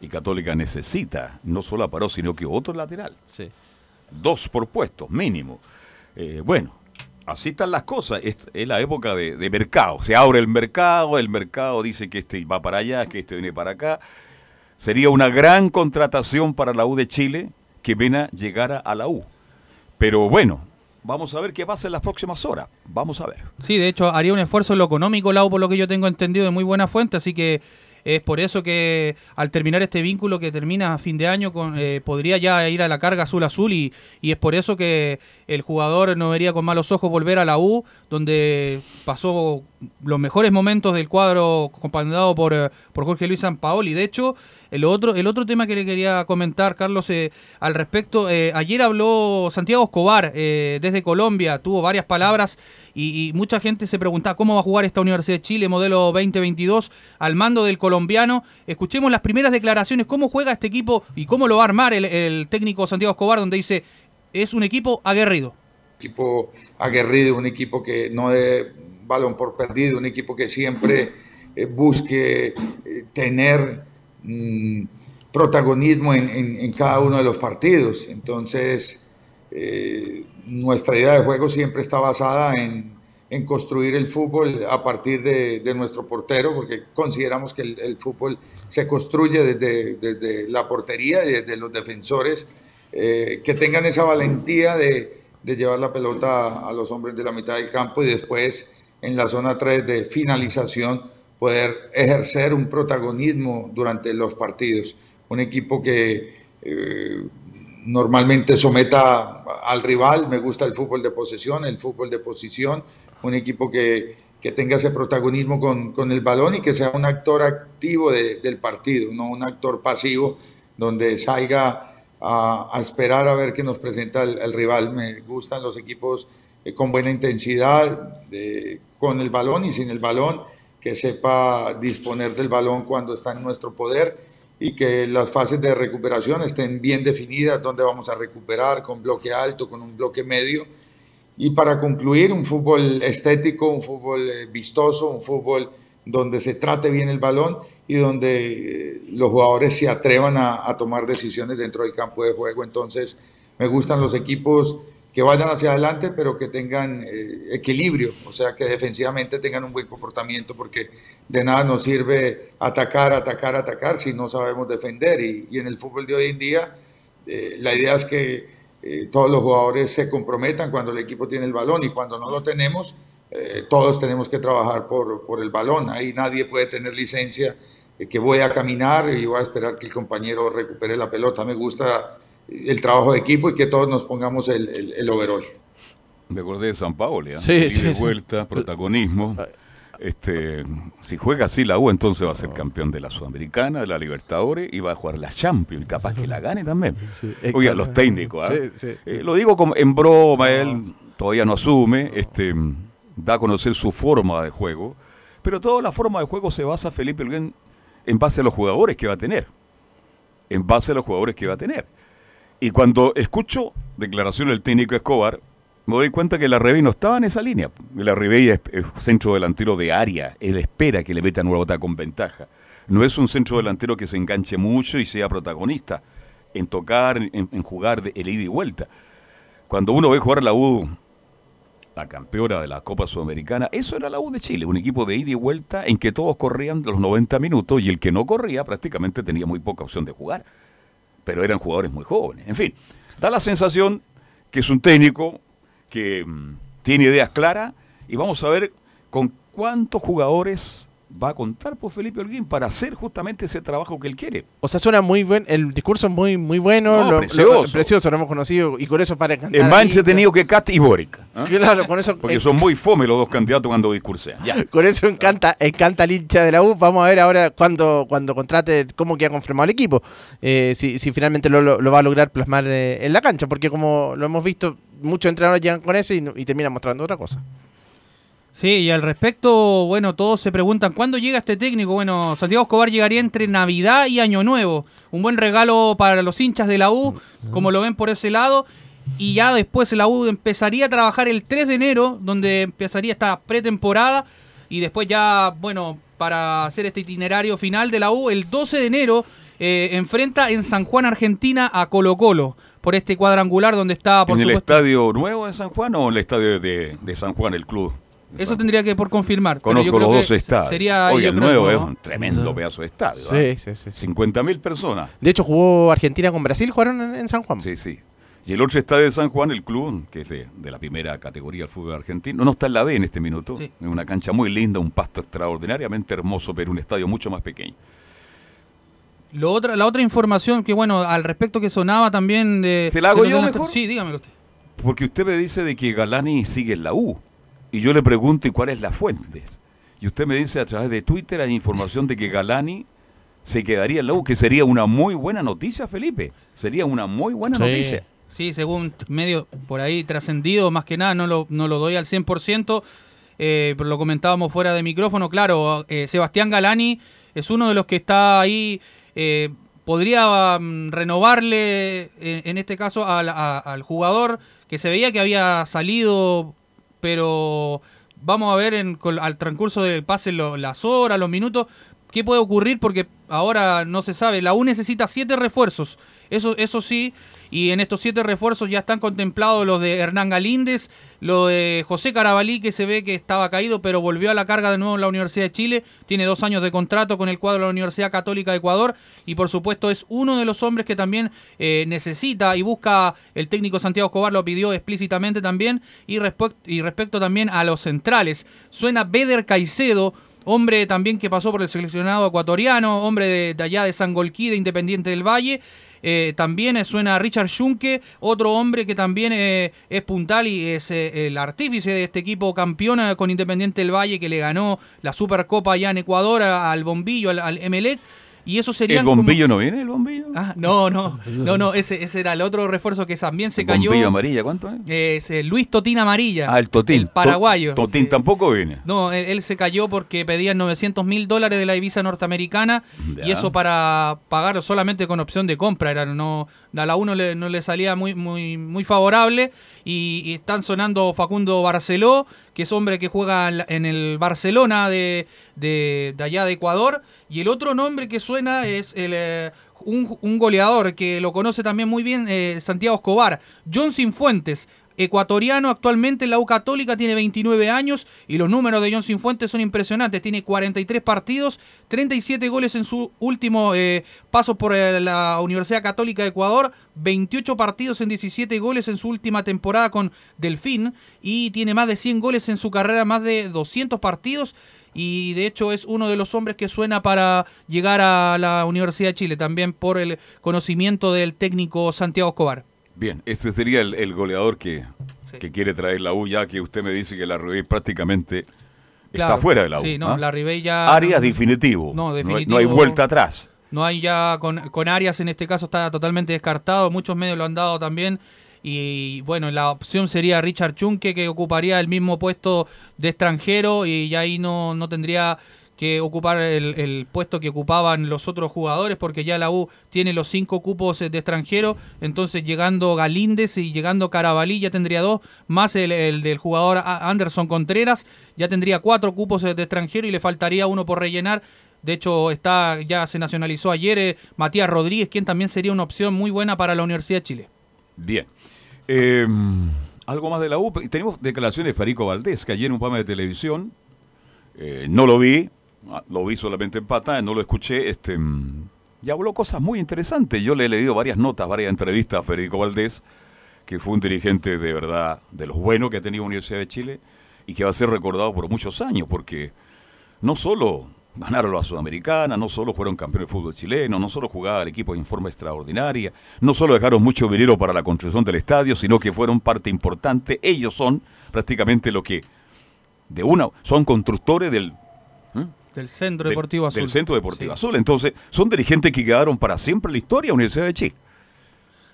Y Católica necesita no solo a Parot, sino que otro lateral. Sí. Dos por puesto, mínimo. Eh, bueno, así están las cosas. Es, es la época de, de mercado. Se abre el mercado, el mercado dice que este va para allá, que este viene para acá. Sería una gran contratación para la U de Chile que Mena llegara a la U. Pero bueno, vamos a ver qué pasa en las próximas horas. Vamos a ver. Sí, de hecho haría un esfuerzo en lo económico, Lau, por lo que yo tengo entendido, de muy buena fuente, así que es por eso que al terminar este vínculo que termina a fin de año, eh, podría ya ir a la carga azul-azul y, y es por eso que el jugador no vería con malos ojos volver a la U, donde pasó los mejores momentos del cuadro comandado por, eh, por Jorge Luis Sampaoli. De hecho, el otro, el otro tema que le quería comentar, Carlos, eh, al respecto, eh, ayer habló Santiago Escobar eh, desde Colombia, tuvo varias palabras y, mucha gente se preguntaba cómo va a jugar esta Universidad de Chile modelo 2022 al mando del colombiano. Escuchemos las primeras declaraciones, cómo juega este equipo y cómo lo va a armar el, técnico Santiago Escobar, donde dice, es un equipo aguerrido. equipo aguerrido, un equipo que no dé balón por perdido, un equipo que siempre busque tener mm, protagonismo en, en- cada uno de los partidos. Entonces, eh, nuestra idea de juego siempre está basada en, en construir el fútbol a partir de, de nuestro portero, porque consideramos que el, el fútbol se construye desde, desde la portería y desde los defensores, eh, que tengan esa valentía de, de llevar la pelota a los hombres de la mitad del campo y después en la zona 3 de finalización poder ejercer un protagonismo durante los partidos. Un equipo que eh, normalmente someta al rival, me gusta el fútbol de posesión, el fútbol de posición, un equipo que, que tenga ese protagonismo con, con el balón y que sea un actor activo de- del partido, no un actor pasivo donde salga a, a esperar a ver qué nos presenta el, el rival. Me gustan los equipos eh, con buena intensidad, de- con el balón y sin el balón, que sepa disponer del balón cuando está en nuestro poder y que las fases de recuperación estén bien definidas, dónde vamos a recuperar, con bloque alto, con un bloque medio. Y para concluir, un fútbol estético, un fútbol eh, vistoso, un fútbol donde se trate bien el balón y donde eh, los jugadores se atrevan a, a tomar decisiones dentro del campo de juego. Entonces, me gustan los equipos que vayan hacia adelante, pero que tengan eh, equilibrio, o sea, que defensivamente tengan un buen comportamiento, porque de nada nos sirve atacar, atacar, atacar si no sabemos defender. Y, y en el fútbol de hoy en día, eh, la idea es que eh, todos los jugadores se comprometan cuando el equipo tiene el balón y cuando no lo tenemos, todos tenemos que trabajar por, por el balón. Ahí nadie puede tener licencia que voy a caminar y voy a esperar que el compañero recupere la pelota. Me gusta el trabajo de equipo y que todos nos pongamos el, el, el overall. Me acordé de San Paolo, ¿eh? Sí, y sí, sí. vuelta, protagonismo. Este, si juega así la U, entonces va a ser campeón de la Sudamericana, de la Libertadores y va a jugar la Champions. Capaz que la gane también. Oiga, los técnicos, ¿ah? Sí, sí. Eh, lo digo como en broma, él todavía no asume, este, da a conocer su forma de juego, pero toda la forma de juego se basa, Felipe en base a los jugadores que va a tener. En base a los jugadores que va a tener. Y cuando escucho declaración del técnico Escobar, me doy cuenta que la Ribey no estaba en esa línea. La Ribey es, es centro delantero de área. Él espera que le metan una bota con ventaja. No es un centro delantero que se enganche mucho y sea protagonista en tocar, en, en jugar de, el ida y vuelta. Cuando uno ve jugar la U, la campeona de la Copa Sudamericana, eso era la U de Chile, un equipo de ida y vuelta en que todos corrían los 90 minutos y el que no corría prácticamente tenía muy poca opción de jugar. Pero eran jugadores muy jóvenes. En fin, da la sensación que es un técnico que mm, tiene ideas claras y vamos a ver con cuántos jugadores va a contar por Felipe Holguín para hacer justamente ese trabajo que él quiere. O sea, suena muy buen, el discurso es muy, muy bueno, No, lo- precioso. lo- precioso, lo hemos conocido y con eso para cantar. Es más entretenido que Cat y Boric. ¿ah? Claro, con eso, Porque eh, son muy fome los dos candidatos cuando discursean. Ya. con eso encanta, encanta el hincha de la U. Vamos a ver ahora cuando, cuando contrate cómo queda conformado el equipo. Eh, si, si finalmente lo, lo- lo va a lograr plasmar eh, en la cancha, porque como lo hemos visto, muchos entrenadores llegan con eso y, y terminan mostrando otra cosa. Sí, y al respecto, bueno, todos se preguntan, ¿cuándo llega este técnico? Bueno, Santiago Escobar llegaría entre Navidad y Año Nuevo. Un buen regalo para los hinchas de la U, como lo ven por ese lado. Y ya después la U empezaría a trabajar el 3 de enero, donde empezaría esta pretemporada. Y después ya, bueno, para hacer este itinerario final de la U, el 12 de enero eh, enfrenta en San Juan, Argentina, a Colo Colo. Por este cuadrangular donde está, por ¿En el estadio nuevo de San Juan o en el estadio de, de San Juan, el club? Eso tendría que por confirmar. pero yo Conozco creo los dos estadios. Sería, Oye, yo el nuevo que- es un tremendo pedazo de estadio. Sí, ¿ah? sí, sí, sí. 50 mil personas. De hecho, jugó Argentina con Brasil, jugaron en, en San Juan. Sí, sí. Y el otro estadio de San Juan, el club, que es de, de la primera categoría del fútbol argentino, no está en la B en este minuto. Sí. Es una cancha muy linda, un pasto extraordinariamente hermoso, pero un estadio mucho más pequeño. Lo otra, la otra información que, bueno, al respecto que sonaba también de... ¿Se la hago yo mejor? Sí, dígamelo usted. Porque usted me dice de que Galani sigue en la U. Y yo le pregunto, ¿y cuál es la fuente? Y usted me dice a través de Twitter hay información de que Galani se quedaría en la U, que sería una muy buena noticia, Felipe. Sería una muy buena Sí. noticia. Sí, según medio por ahí trascendido, más que nada, no lo, no lo doy al 100%, eh, pero lo comentábamos fuera de micrófono, claro, eh, Sebastián Galani es uno de los que está ahí, eh, podría mm, renovarle, en, en este caso, al, a- al jugador que se veía que había salido, pero vamos a ver en, al transcurso del pase lo- las horas, los minutos, qué puede ocurrir porque ahora no se sabe. La U necesita siete refuerzos, eso, eso sí, y en estos siete refuerzos ya están contemplados los de Hernán Galíndez, lo de José Carabalí, que se ve que estaba caído, pero volvió a la carga de nuevo en la Universidad de Chile, tiene dos años de contrato con el cuadro de la Universidad Católica de Ecuador, y por supuesto es uno de los hombres que también eh, necesita y busca, el técnico Santiago Escobar lo pidió explícitamente también, y, y respecto también a los centrales, suena Beder Caicedo, hombre también que pasó por el seleccionado ecuatoriano, hombre de, de allá de Sangolquí, de Independiente del Valle. Eh, también eh, suena Richard Schunke, otro hombre que también eh, es puntal y es eh, el artífice de este equipo campeón eh, con Independiente del Valle que le ganó la Supercopa allá en Ecuador al Bombillo, al, al Emelec. Y eso sería. ¿El bombillo no viene, el bombillo? Ah, no, no, no, no, ese, ese era el otro refuerzo que también se El cayó. bombillo amarilla, ¿cuánto es? Es eh, Luis Totín Amarilla. Ah, el Totín. El paraguayo. To- Totín tampoco viene. No, él, él se cayó porque pedían 900 mil dólares de la divisa norteamericana Ya. y eso para pagar solamente con opción de compra. Era, no, a la uno le, no le salía muy, muy, muy favorable y, están sonando Facundo Barceló, que es hombre que juega en el Barcelona de, de, allá de Ecuador. Y el otro nombre que suena es eh, un, goleador que lo conoce también muy bien eh, Santiago Escobar, John Fuentes ecuatoriano actualmente en la U Católica, tiene 29 años y los números de John Fuentes son impresionantes. Tiene 43 partidos, 37 goles en su último eh, paso por eh, la Universidad Católica de Ecuador, 28 partidos en 17 goles en su última temporada con Delfín y tiene más de 100 goles en su carrera, más de 200 partidos. Y de hecho es uno de los hombres que suena para llegar a la Universidad de Chile, también por el conocimiento del técnico Santiago Escobar. Bien, ese sería el, el goleador que que quiere traer la U, ya que usted me dice que la Ribey prácticamente Claro, está fuera de la U. Sí, no, ¿ah? la Ribey ya... Arias definitivo. No, No hay- definitivo. No hay, vuelta atrás. No hay ya con, con Arias en este caso está totalmente descartado, muchos medios lo han dado también y bueno, la opción sería Richard Chunke que ocuparía el mismo puesto de extranjero y ya ahí no, no tendría que ocupar el, puesto que ocupaban los otros jugadores porque ya la U tiene los cinco cupos de extranjero, entonces llegando Galíndez y llegando Carabalí ya tendría dos, más el, el del jugador Anderson Contreras, ya tendría cuatro cupos de extranjero y le faltaría uno por rellenar. De hecho, está ya se nacionalizó ayer eh, Matías Rodríguez, quien también sería una opción muy buena para la Universidad de Chile. Bien. Eh, algo más de la U. Tenemos declaraciones de Farico Valdés, que ayer en un programa de televisión, eh, no lo vi, lo vi solamente en pata, no lo escuché, este, mm, y habló cosas muy interesantes. Yo le he leído varias notas, varias entrevistas a Federico Valdés, que fue un dirigente de verdad de los buenos que ha tenido la Universidad de Chile y que va a ser recordado por muchos años, porque no solo ganaron la Sudamericana, no solo fueron campeones de fútbol chileno, no solo jugaban equipos en forma extraordinaria, no solo dejaron mucho dinero para la construcción del estadio, sino que fueron parte importante. Ellos son prácticamente lo que, de una, son constructores del, Del Centro del- Deportivo Azul. del Centro Deportivo Azul. Entonces, son dirigentes que quedaron para siempre en la historia de la Universidad de Chile.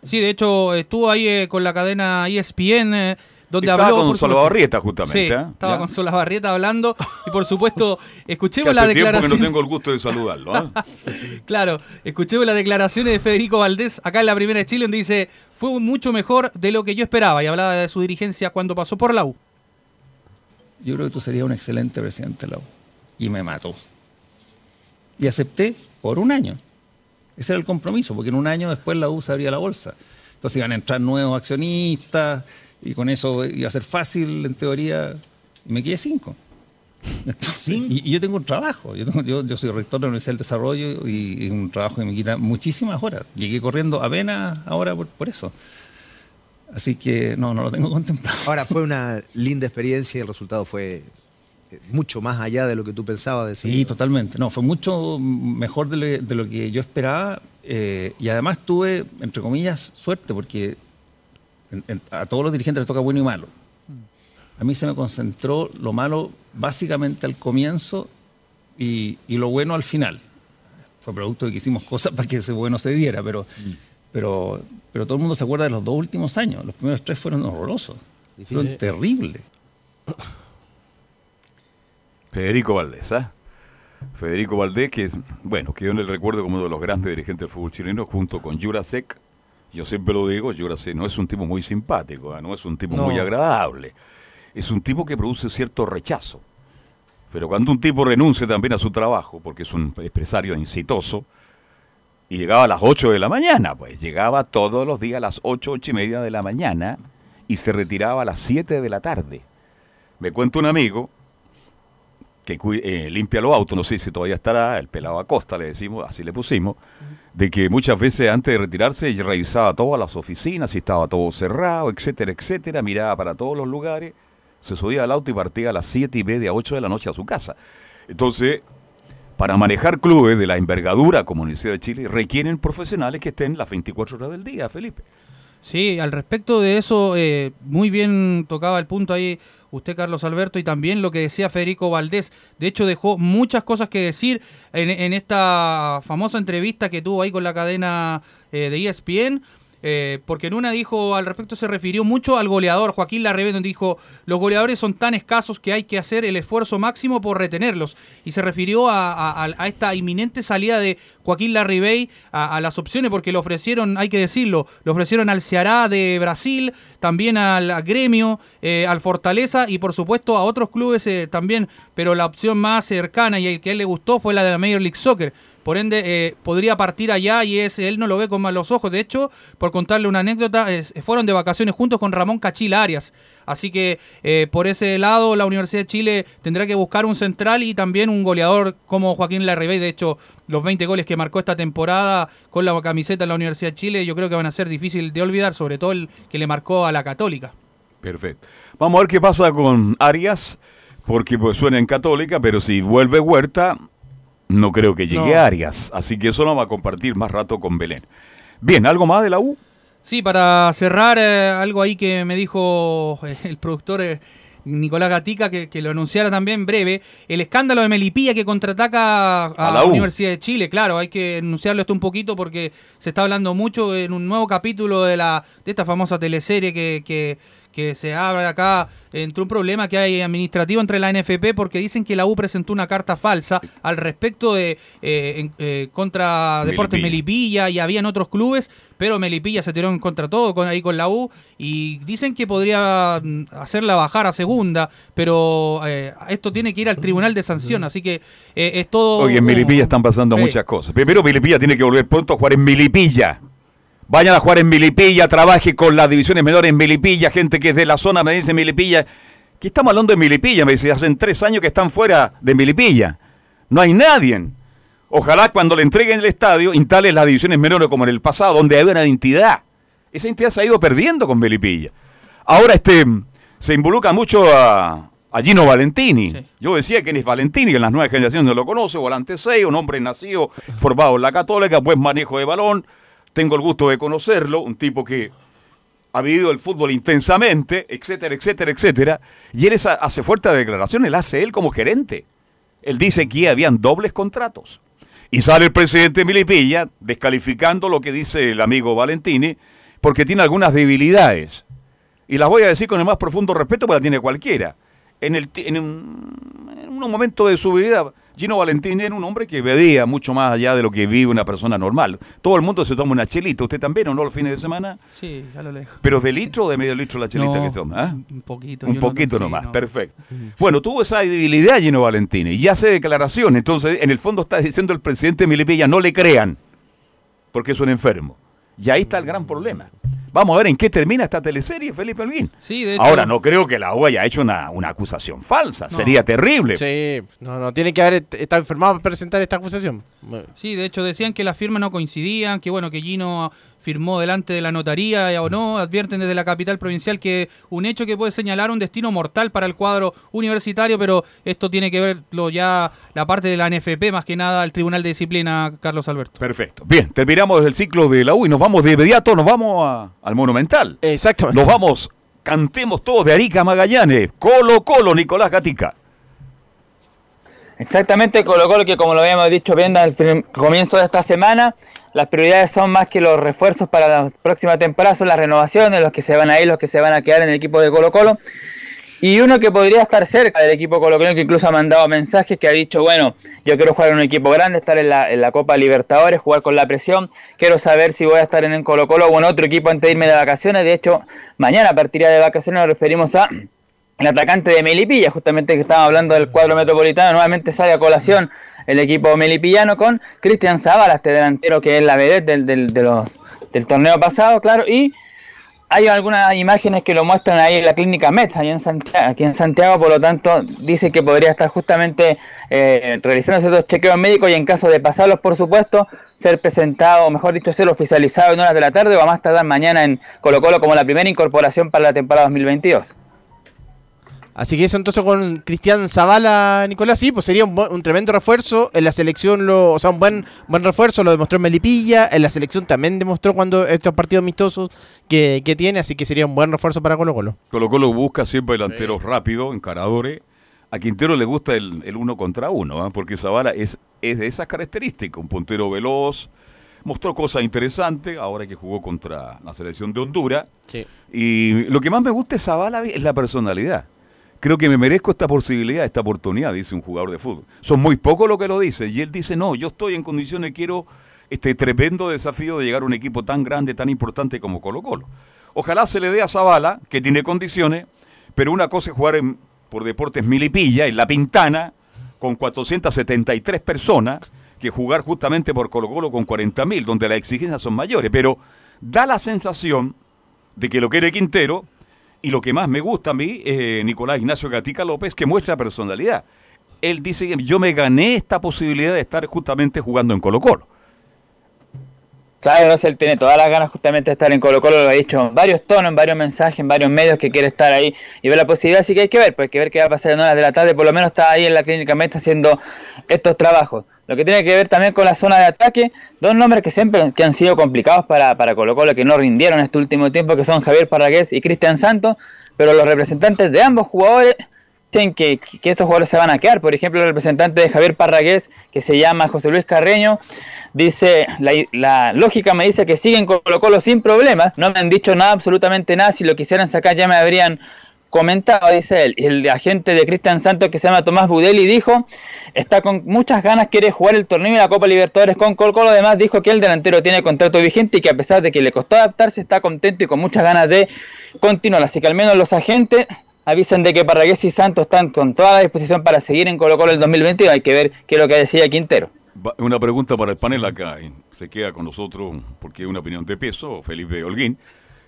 Sí, de hecho, estuvo ahí eh, con la cadena ESPN, eh, donde Estaba habló... con supuesto. justamente, Sí, ¿eh? estaba Ya. con Solabarrieta hablando y, por supuesto, Que escuchemos hace la tiempo que declaración... no tengo el gusto de saludarlo. ¿ah? Claro, escuchemos las declaraciones de Federico Valdés acá en la Primera de Chile, donde dice, fue mucho mejor de lo que yo esperaba, y hablaba de su dirigencia cuando pasó por la U. Yo creo que tú serías un excelente presidente de la U. Y me mató. Y acepté por un año. Ese era el compromiso, porque en un año después la U se abría la bolsa. Entonces iban a entrar nuevos accionistas y con eso iba a ser fácil, en teoría, y me quedé cinco. Entonces, y, y yo tengo un trabajo, yo, tengo- yo, yo soy rector de la Universidad del Desarrollo y, y un trabajo que me quita muchísimas horas. Llegué corriendo apenas ahora por, por eso. Así que no, no lo tengo contemplado. Ahora, fue una linda experiencia y el resultado fue mucho más allá de lo que tú pensabas decir. Sí, totalmente. No, fue mucho mejor de lo, de lo que yo esperaba eh, y además tuve, entre comillas, suerte porque en- en- a todos los dirigentes les toca bueno y malo. A mí se me concentró lo malo básicamente al comienzo y, y lo bueno al final. Fue producto de que hicimos cosas para que ese bueno se diera, pero, pero, pero todo el mundo se acuerda de los dos últimos años. Los primeros tres fueron horrorosos, fueron terribles. Federico Valdés, ¿ah? Federico Valdés, que es, bueno, quedó en el recuerdo como uno de los grandes dirigentes del fútbol chileno, junto con Jurasek. Yo siempre lo digo, Jurasek no es un tipo muy simpático, ¿ah? no es un tipo No. muy agradable. Es un tipo que produce cierto rechazo. Pero cuando un tipo renuncia también a su trabajo, porque es un empresario incitoso, y llegaba a las 8 de la mañana, pues llegaba todos los días a las 8, 8 y media de la mañana y se retiraba a las 7 de la tarde. Me cuenta un amigo que eh, limpia los autos, no sé si todavía estará, el pelado Acosta le decimos, así le pusimos, de que muchas veces antes de retirarse revisaba todas las oficinas, si estaba todo cerrado, etcétera, etcétera, miraba para todos los lugares, se subía al auto y partía a las 7 y media, 8 de la noche a su casa. Entonces, para manejar clubes de la envergadura como Universidad de Chile, requieren profesionales que estén las 24 horas del día, Felipe. Sí, al respecto de eso, eh, muy bien tocaba el punto ahí usted, Carlos Alberto, y también lo que decía Federico Valdés. De hecho, dejó muchas cosas que decir en, esta famosa entrevista que tuvo ahí con la cadena eh, de ESPN. Eh, porque en una dijo al respecto se refirió mucho al goleador Joaquín Larrebe donde dijo los goleadores son tan escasos que hay que hacer el esfuerzo máximo por retenerlos y se refirió a, esta inminente salida de Joaquín Larribey a, a las opciones porque le ofrecieron, hay que decirlo, le ofrecieron al Ceará de Brasil, también al Gremio, eh, al Fortaleza y por supuesto a otros clubes eh, también, pero la opción más cercana y el que a él le gustó fue la de la Major League Soccer. Por ende, eh, podría partir allá y es, él no lo ve con malos ojos. De hecho, por contarle una anécdota, es- fueron de vacaciones juntos con Ramón Cachila Arias. Así que eh, por ese lado, la Universidad de Chile tendrá que buscar un central y también un goleador como Joaquín Larribey. De hecho, los 20 goles que marcó esta temporada con la camiseta de la Universidad de Chile, yo creo que van a ser difíciles de olvidar, sobre todo el que le marcó a la Católica. Perfecto. Vamos a ver qué pasa con Arias, porque pues, suena en Católica, pero si vuelve Huerta, no creo que llegue No. Arias. Así que eso lo vamos a compartir más rato con Belén. Bien, ¿algo más de la U? Sí, para cerrar, eh, algo ahí que me dijo eh, el productor eh, Nicolás Gatica, que, que lo anunciara también breve, el escándalo de Melipilla que contraataca a, A la la U. Universidad de Chile. Claro, hay que anunciarlo esto un poquito porque se está hablando mucho en un nuevo capítulo de, la, de esta famosa teleserie que, que, que se abre acá entre un problema que hay administrativo entre la NFP porque dicen que la U presentó una carta falsa al respecto de eh, en- eh, contra Deportes Melipilla. Melipilla y habían otros clubes, pero Melipilla se tiró en contra todo con, ahí con la U y dicen que podría mm, hacerla bajar a segunda, pero eh, esto tiene que ir al tribunal de sanción, así que eh, es todo... Oye, en Milipilla están pasando muchas cosas. Primero, Milipilla tiene que volver pronto a jugar en Milipilla. Vayan a jugar en Milipilla, trabaje con las divisiones menores en Milipilla, gente que es de la zona me dice Milipilla. ¿Qué estamos hablando de Milipilla? Me dice, hacen tres años que están fuera de Milipilla. No hay nadie. Ojalá cuando le entreguen el estadio instalen las divisiones menores como en el pasado, donde había una identidad. Esa identidad se ha ido perdiendo con Milipilla. Ahora este se involucra mucho a, a Gino Valentini. Yo decía que es Valentini, que en las nuevas generaciones no lo conoce, volante 6, un hombre nacido, formado en la Católica, buen manejo de balón. Tengo el gusto de conocerlo, un tipo que ha vivido el fútbol intensamente, etcétera, etcétera, etcétera. Y él hace fuertes declaraciones, él hace él como gerente. Él dice que habían dobles contratos. Y sale el presidente Milipilla descalificando lo que dice el amigo Valentini, porque tiene algunas debilidades. Y las voy a decir con el más profundo respeto, porque la tiene cualquiera. En, el, en, en un momento de su vida, Gino Valentini era un hombre que bebía mucho más allá de lo que vive una persona normal. Todo el mundo se toma una chelita. ¿Usted también o no los fines de semana? Sí, ya lo leo. ¿Pero de litro o de medio litro la chelita No, que toma? ah? Un poquito. Un no- poquito sí, nomás, no. perfecto. Bueno, tuvo esa debilidad Gino Valentini y hace declaraciones. Entonces, en el fondo está diciendo el presidente Milipilla, no le crean, porque es un enfermo. Y ahí está el gran problema. Vamos a ver en qué termina esta teleserie, Felipe Alvin. Sí, de hecho- Ahora, no creo que la U haya hecho una, una acusación falsa. No. Sería terrible. Sí, no, no, tiene que haber estado enfermado para presentar esta acusación. Sí, de hecho decían que las firmas no coincidían, que bueno, que Gino firmó delante de la notaría eh, o no, advierten desde la capital provincial que un hecho que puede señalar un destino mortal para el cuadro universitario, pero esto tiene que verlo ya la parte de la NFP, más que nada el Tribunal de Disciplina, Carlos Alberto. Perfecto. Bien, terminamos el ciclo de la U y nos vamos de inmediato, nos vamos a- al Monumental. Exactamente. Nos vamos, cantemos todos de Arica Magallanes. Colo Colo, Nicolás Gatica. Exactamente, Colo Colo que como lo habíamos dicho bien al comienzo de esta semana, las prioridades son más que los refuerzos para la próxima temporada, son las renovaciones, los que se van a ir, los que se van a quedar en el equipo de Colo Colo. Y uno que podría estar cerca del equipo Colo Colo, que incluso ha mandado mensajes, que ha dicho, bueno, yo quiero jugar en un equipo grande, estar en la, en la Copa Libertadores, jugar con la presión, quiero saber si voy a estar en el Colo Colo o en otro equipo antes de irme de vacaciones. De hecho, mañana partiría de vacaciones, nos referimos a el atacante de Melipilla, justamente que estaba hablando del cuadro metropolitano, nuevamente sale a colación el equipo melipillano con Cristian Zavala, este delantero que es la vedette del, del, de los, del torneo pasado, claro, y hay algunas imágenes que lo muestran ahí en la clínica Metz, en Santiago, aquí en Santiago, por lo tanto, dice que podría estar justamente eh, realizando ciertos chequeos médicos y en caso de pasarlos, por supuesto, ser presentado, o mejor dicho, ser oficializado en horas de la tarde o a más tardar mañana en Colo Colo como la primera incorporación para la temporada 2022. Así que eso entonces con Cristian Zavala, Nicolás, sí, pues sería un, buen- un tremendo refuerzo. En la selección, lo, o sea, un buen, buen refuerzo, lo demostró en Melipilla. En la selección también demostró cuando estos partidos amistosos que, que tiene, así que sería un buen refuerzo para Colo Colo. Colo Colo busca siempre delanteros rápidos, encaradores. A Quintero le gusta el, el uno contra uno, ¿ah? porque Zavala es, es de esas características, un puntero veloz, mostró cosas interesantes, ahora que jugó contra la selección de Honduras. Sí. Y lo que más me gusta de Zavala es la personalidad. Creo que me merezco esta posibilidad, esta oportunidad, dice un jugador de fútbol. Son muy pocos los que lo dicen. Y él dice, no, yo estoy en condiciones, quiero este tremendo desafío de llegar a un equipo tan grande, tan importante como Colo Colo. Ojalá se le dé a Zavala, que tiene condiciones, pero una cosa es jugar en- por Deportes Milipilla, en La Pintana, con 473 personas, que jugar justamente por Colo Colo con 40.000, donde las exigencias son mayores. Pero da la sensación de que lo quiere Quintero, y lo que más me gusta a mí, eh, Nicolás Ignacio Gatica López, que muestra personalidad. Él dice yo me gané esta posibilidad de estar justamente jugando en Colo Colo. Claro, él tiene todas las ganas justamente de estar en Colo Colo, lo ha dicho en varios tonos, en varios mensajes, en varios medios que quiere estar ahí y ver la posibilidad, así que hay que ver, pues hay que ver qué va a pasar en horas de la tarde, por lo menos está ahí en la clínica Meta haciendo estos trabajos. Lo que tiene que ver también con la zona de ataque, dos nombres que siempre que han sido complicados para, para Colo Colo, que no rindieron este último tiempo, que son Javier Parragués y Cristian Santos, pero los representantes de ambos jugadores dicen que, que estos jugadores se van a quedar. Por ejemplo, el representante de Javier Parragués, que se llama José Luis Carreño, dice, la, lógica me dice que siguen Colo Colo sin problemas, no me han dicho nada, absolutamente nada, si lo quisieran sacar ya me habrían comentado, dice él, el agente de Cristian Santos que se llama Tomás Budelli dijo, está con muchas ganas, quiere jugar el torneo y la Copa Libertadores con Colo Colo, además dijo que el delantero tiene contrato vigente y que a pesar de que le costó adaptarse, está contento y con muchas ganas de continuar, así que al menos los agentes avisan de que Parragués y Santos están con toda la disposición para seguir en Colo Colo el 2020 y hay que ver qué es lo que decía Quintero. Una pregunta para el panel acá. Se queda con nosotros porque es una opinión de peso, Felipe Holguín.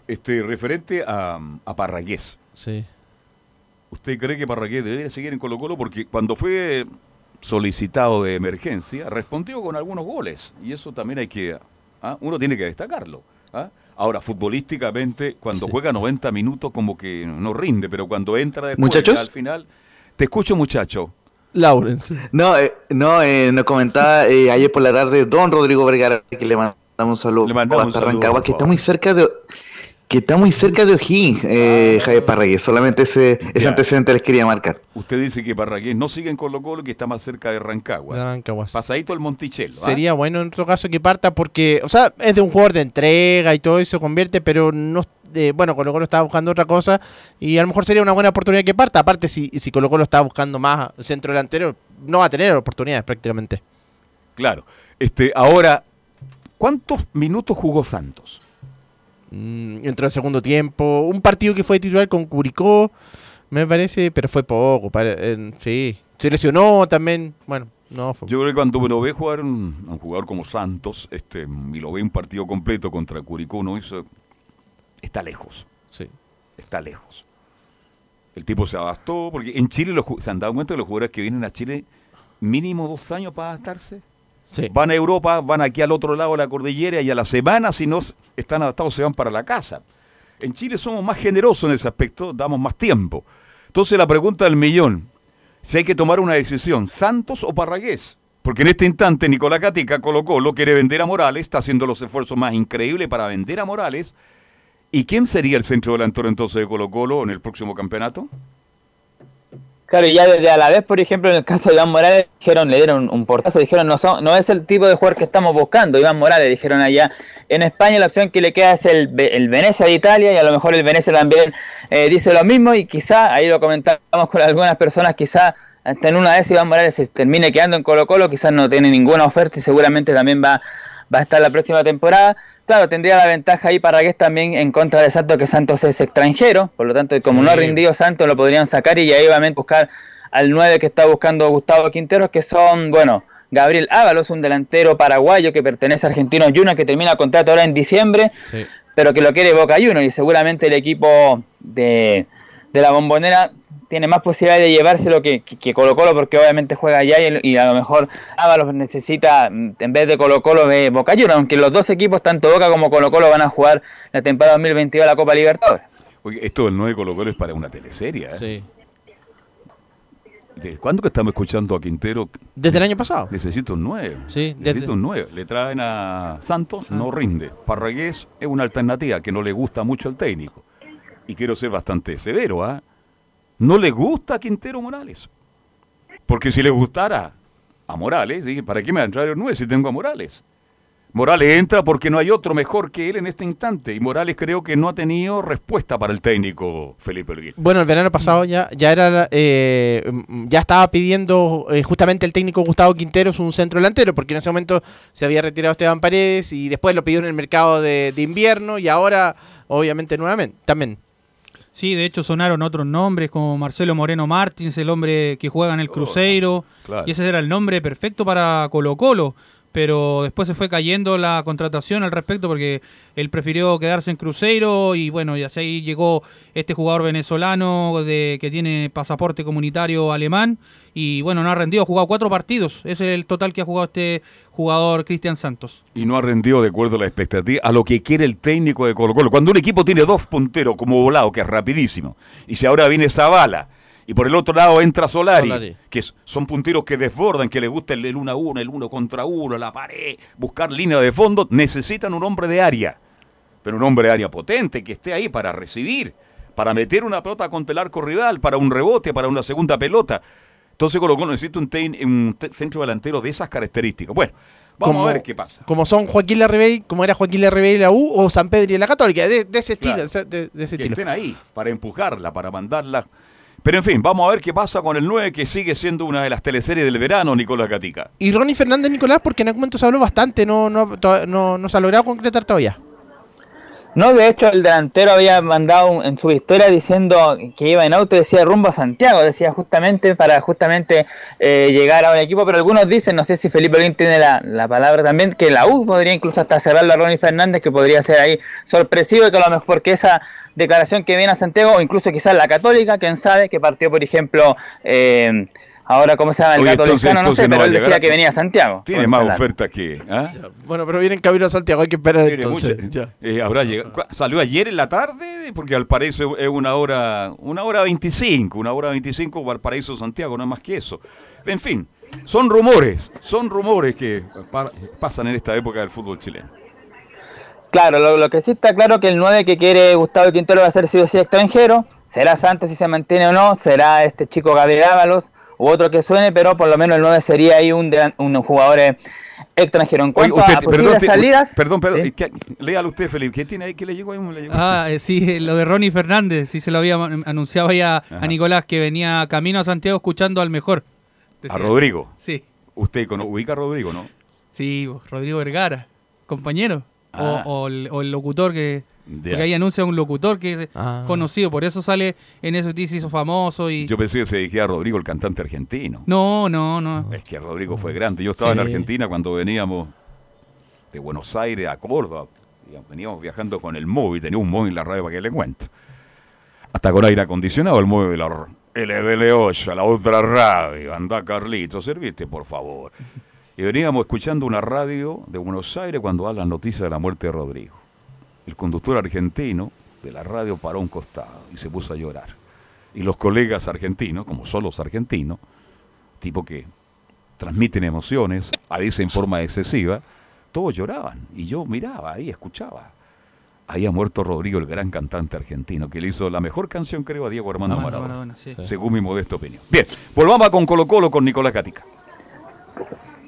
Este, referente a, a Parragués. Sí. ¿Usted cree que Parragués debería seguir en Colo Colo? Porque cuando fue solicitado de emergencia, respondió con algunos goles. Y eso también hay que... ¿ah? Uno tiene que destacarlo. ¿ah? Ahora, futbolísticamente, cuando juega 90 minutos como que no rinde, pero cuando entra después, ¿Muchachos? al final... Te escucho, muchacho. Lawrence. No, eh, no eh, nos comentaba eh, ayer por la tarde don Rodrigo Vergara que le mandamos un saludo Le mandamos hasta un saludo, Rancagua, que está muy cerca de que está muy cerca de O'Higgins, eh, Javier Parragués. Solamente ese, ese antecedente les quería marcar. Usted dice que Parragués no sigue en Colo Colo, que está más cerca de Rancagua. De Rancagua. Pasadito el Monticello. ¿ah? Sería bueno en otro caso que parta porque, o sea, es de un jugador de entrega y todo eso convierte, pero no, eh, bueno, Colo Colo estaba buscando otra cosa y a lo mejor sería una buena oportunidad que parta. Aparte, si, si Colo Colo estaba buscando más centro delantero, no va a tener oportunidades prácticamente. Claro. Este, ahora, ¿cuántos minutos jugó Santos? Mm, entró el segundo tiempo, un partido que fue titular con Curicó, me parece, pero fue poco. sí, se lesionó también, bueno, no fue. Yo creo que cuando uno ve jugar un- a un jugador como Santos, este, y lo ve un partido completo contra Curicó, no hizo, está lejos. Sí. Está lejos. El tipo se adaptó, porque en Chile los se han dado cuenta que los jugadores que vienen a Chile mínimo dos años para adaptarse. Sí. Van a Europa, van aquí al otro lado de la cordillera y a la semana, si no están adaptados, se van para la casa. En Chile somos más generosos en ese aspecto, damos más tiempo. Entonces la pregunta del millón, si hay que tomar una decisión, ¿Santos o Parragués? Porque en este instante Nicolás Catica, Colo Colo, quiere vender a Morales, está haciendo los esfuerzos más increíbles para vender a Morales. ¿Y quién sería el centro delantero entonces de Colo Colo en el próximo campeonato? Claro, ya desde a la vez, por ejemplo, en el caso de Iván Morales, dijeron, le dieron un portazo, dijeron, no, son- no es el tipo de jugador que estamos buscando, Iván Morales, dijeron allá. En España la opción que le queda es el, el Venecia de Italia y a lo mejor el Venecia también eh, dice lo mismo y quizá, ahí lo comentamos con algunas personas, quizá hasta en una vez Iván Morales se termine quedando en Colo Colo, quizás no tiene ninguna oferta y seguramente también va, va a estar la próxima temporada. Claro, tendría la ventaja ahí para que es también en contra de Santos, que Santos es extranjero, por lo tanto, como Sí. no ha rendido Santos, lo podrían sacar y ahí obviamente buscar al 9 que está buscando Gustavo Quinteros, que son, bueno, Gabriel Ábalos, un delantero paraguayo que pertenece a Argentinos Juniors, que termina contrato ahora en diciembre, Sí. pero que lo quiere Boca Juniors y seguramente el equipo de, de la bombonera tiene más posibilidad de llevárselo que, que, que Colo Colo porque obviamente juega allá y, a lo mejor Ábalos necesita mm, en vez de Colo Colo de Boca Juniors, aunque los dos equipos, tanto Boca como Colo Colo van a jugar la temporada 2022 de la Copa Libertadores. Oye, esto del 9 Colo Colo es para una teleserie. ¿eh? Sí. ¿De cuándo que estamos escuchando a Quintero? Desde el año pasado. Necesito un 9. Sí, Necesito desde- un 9. Le traen a Santos, no rinde. Parragués es una alternativa que no le gusta mucho al técnico. Y quiero ser bastante severo, ¿ah? No le gusta a Quintero Morales. Porque si le gustara a Morales, ¿sí? ¿para qué me va a entrar el 9 si tengo a Morales? Morales entra porque no hay otro mejor que él en este instante. Y Morales creo que no ha tenido respuesta para el técnico Felipe Olguín. Bueno, el verano pasado ya, ya era eh, ya estaba pidiendo eh, justamente el técnico Gustavo Quinteros un centro delantero, porque en ese momento se había retirado Esteban Paredes y después lo pidió en el mercado de invierno y ahora, obviamente, nuevamente también. Sí, de hecho sonaron otros nombres como Marcelo Moreno Martins, el hombre que juega en el Cruzeiro. claro. Y ese era el nombre perfecto para Colo Colo. Pero después se fue cayendo la contratación al respecto porque él prefirió quedarse en Cruzeiro y bueno, y así llegó este jugador venezolano de, que tiene pasaporte comunitario alemán y bueno, no ha rendido, ha jugado cuatro partidos, es el total que ha jugado este jugador Cristian Santos. Y no ha rendido de acuerdo a la expectativa, a lo que quiere el técnico de Colo Colo. Cuando un equipo tiene dos punteros como volado, que es rapidísimo, y si ahora viene Zavala, y por el otro lado entra Solari, Solari. que son punteros que desbordan, que les gusta el 1 a 1, el 1 contra 1, la pared, buscar línea de fondo, necesitan un hombre de área. Pero un hombre de área potente, que esté ahí para recibir, para meter una pelota contra el arco rival, para un rebote, para una segunda pelota. Entonces Colo Colo necesita un, un centro delantero de esas características. Bueno, vamos Como- a ver qué pasa. Como son Joaquín Larribey, como era Joaquín Larribey y la U, o San Pedro y la Católica, de, de ese estilo. Claro. de, de ese que estilo. estén ahí para empujarla, para mandarla. Pero en fin, vamos a ver qué pasa con el 9 que sigue siendo una de las teleseries del verano, Nicolás Gatica. Y Ronnie Fernández Nicolás, porque en algún momento se habló bastante, no, no, no, no se ha logrado concretar todavía. No, de hecho el delantero había mandado en su historia diciendo que iba en auto, decía rumbo a Santiago, decía justamente para justamente eh, llegar a un equipo, pero algunos dicen, no sé si Felipe Olín tiene la, la palabra también, que la U podría incluso hasta cerrarlo a Ronnie Fernández, que podría ser ahí sorpresivo y que a lo mejor porque esa declaración que viene a Santiago, o incluso quizás la católica, quién sabe, que partió por ejemplo, eh, ahora cómo se llama el Oye, entonces- catolicano, no sé, no pero él decía a- que venía a Santiago. Tiene más ofertas que... ¿ah? Bueno, pero viene en camino a Santiago, hay que esperar Tiene entonces. eh, habrá llegado. ¿Cu- ¿Salió ayer en la tarde? Porque al parecer es una hora, una hora 25, una hora 25 Valparaíso Santiago, no es más que eso. En fin, son rumores, son rumores que pa- pasan en esta época del fútbol chileno. Claro, lo, lo que sí está claro que el 9 que quiere Gustavo Quintero va a ser sí o sí extranjero. Será Santos si se mantiene o no, será este chico Gabriel Ábalos u otro que suene, pero por lo menos el 9 sería ahí un, un jugador eh, extranjero. En Oye, cuanto usted- a posibles te- salidas, perdón, perdón, ¿sí? ¿qué- léalo usted, Felipe. ¿Qué tiene ahí? ¿Qué le llegó ahí? Le llegó? Ah, eh, sí, lo de Ronnie Fernández, sí se lo había anunciado ya a. Nicolás que venía camino a Santiago escuchando al mejor. a Rodrigo. Sí, Usted ubica a Rodrigo, ¿no? sí, Rodrigo Vergara, compañero. O- Ah. O, el, o el locutor que... Ya. Porque ahí anuncia un locutor que es Ah. conocido, por eso sale en ese se hizo famoso y... Yo pensé que se dirigía a Rodrigo, el cantante argentino. No, no, no. Es que Rodrigo fue grande. Yo estaba en. Argentina cuando veníamos de Buenos Aires a Córdoba. Veníamos viajando con el móvil, tenía un móvil en la radio para que le cuento. Hasta con aire acondicionado el móvil, la LBL8, la otra radio. Anda Carlito, serviste por favor. Y veníamos escuchando una radio de Buenos Aires cuando da la noticia de la muerte de Rodrigo. El conductor argentino de la radio paró a un costado y se puso a llorar. Y los colegas argentinos, como son los argentinos, tipo que transmiten emociones, a veces en forma excesiva, todos lloraban. Y yo miraba ahí, escuchaba. Ahí ha muerto Rodrigo, el gran cantante argentino, que le hizo la mejor canción, creo, a Diego Armando Armando Maradona. Maradona, sí. Según mi modesta opinión. Bien, volvamos con Colo Colo con Nicolás Gatica.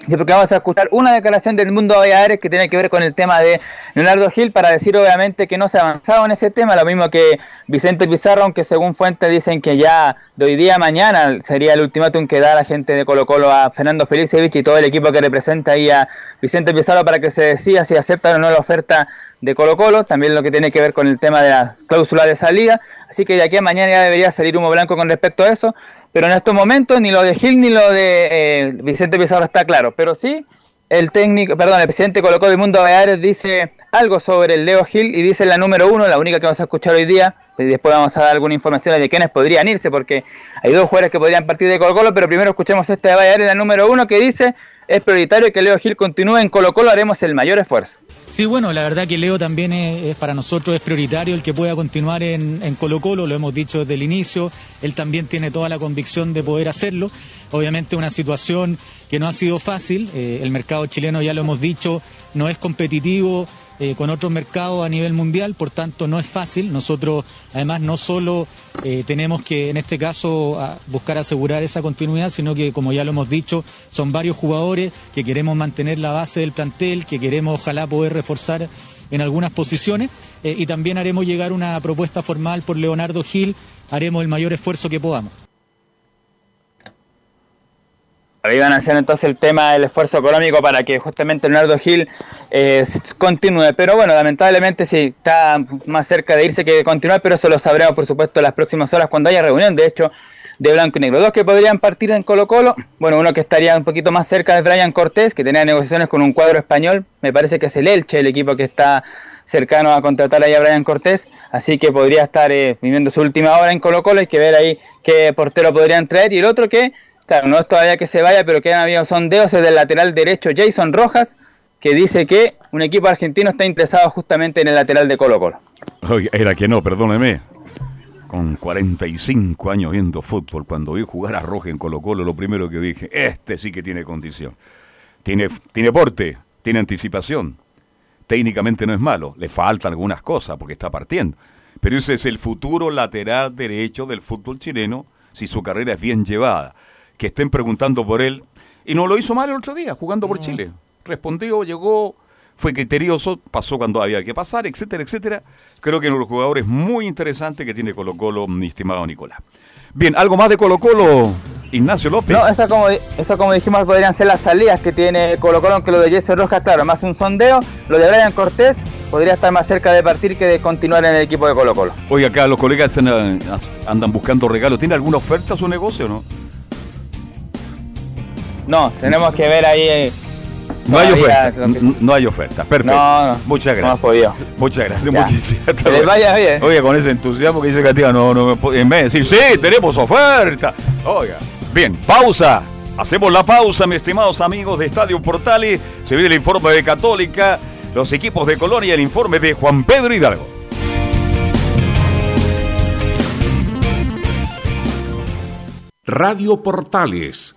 Sí, porque vamos a escuchar una declaración del mundo Baleares que tiene que ver con el tema de Leonardo Gil para decir obviamente que no se ha avanzado en ese tema, lo mismo que Vicente Pizarro, aunque según fuentes dicen que ya de hoy día a mañana sería el ultimátum que da la gente de Colo Colo a Fernando Felicevich y todo el equipo que representa ahí a Vicente Pizarro para que se decida si aceptan o no la oferta de Colo Colo, también lo que tiene que ver con el tema de la cláusula de salida, así que de aquí a mañana ya debería salir humo blanco con respecto a eso, pero en estos momentos ni lo de Gil ni lo de eh, Vicente Pizarro está claro, pero sí el técnico, perdón, el presidente Colo Colo del Mundo Baleares dice algo sobre el Leo Gil y dice la número uno, la única que vamos a escuchar hoy día, y después vamos a dar alguna información de quiénes podrían irse, porque hay dos jugadores que podrían partir de Colo Colo, pero primero escuchemos esta de Baleares, la número uno, que dice es prioritario que Leo Gil continúe en Colo Colo, haremos el mayor esfuerzo. Sí, bueno, la verdad que Leo también es, para nosotros es prioritario el que pueda continuar en, en Colo Colo, lo hemos dicho desde el inicio, él también tiene toda la convicción de poder hacerlo, obviamente una situación que no ha sido fácil, eh, el mercado chileno ya lo hemos dicho, no es competitivo eh, con otros mercados a nivel mundial, por tanto no es fácil, nosotros además no solo eh, tenemos que en este caso buscar asegurar esa continuidad, sino que como ya lo hemos dicho, son varios jugadores que queremos mantener la base del plantel, que queremos ojalá poder reforzar en algunas posiciones eh, y también haremos llegar una propuesta formal por Leonardo Gil, haremos el mayor esfuerzo que podamos. Van a hacer entonces el tema del esfuerzo económico para que justamente Leonardo Gil eh, continúe. Pero bueno, lamentablemente sí, está más cerca de irse que de continuar, pero eso lo sabremos por supuesto las próximas horas cuando haya reunión. De hecho, de blanco y negro. Dos que podrían partir en Colo Colo. Bueno, uno que estaría un poquito más cerca de Brian Cortés, que tenía negociaciones con un cuadro español. Me parece que es el Elche, el equipo que está cercano a contratar ahí a Brian Cortés. Así que podría estar eh, viviendo su última hora en Colo Colo. Hay que ver ahí qué portero podrían traer. Y el otro que, claro, no es todavía que se vaya, pero que han habido sondeos del lateral derecho Jason Rojas, que dice que un equipo argentino está interesado justamente en el lateral de Colo Colo. Era que no, perdóneme. Con 45 años viendo fútbol, cuando vi jugar a Roja en Colo Colo, lo primero que dije, este sí que tiene condición. Tiene, tiene porte, tiene anticipación. Técnicamente no es malo, le faltan algunas cosas porque está partiendo. Pero ese es el futuro lateral derecho del fútbol chileno si su carrera es bien llevada. Que estén preguntando por él. Y no lo hizo mal el otro día, jugando por Chile. Respondió, llegó, fue criterioso, pasó cuando había que pasar, etcétera, etcétera. Creo que uno de los jugadores muy interesantes que tiene Colo Colo, mi estimado Nicolás. Bien, ¿algo más de Colo Colo, Ignacio López? No, eso como, eso como dijimos podrían ser las salidas que tiene Colo Colo, aunque lo de Jesse Rojas, claro, más un sondeo. Lo de Brian Cortés podría estar más cerca de partir que de continuar en el equipo de Colo Colo. Oye, acá los colegas andan, andan buscando regalos. ¿Tiene alguna oferta a su negocio o no? No, tenemos que ver ahí eh, No hay oferta. que- No hay oferta. Perfecto. No, no. Muchas No gracias. has podido. Muchas gracias. Muchas- Que les vaya bien. Oye, con ese entusiasmo que dice Katia, no, no me puede- en vez de decir, sí, tenemos oferta. Oiga. Bien, pausa. Hacemos la pausa, mis estimados amigos de Estadio Portales. Se viene el informe de Católica, los equipos de Colonia y el informe de Juan Pedro Hidalgo. Radio Portales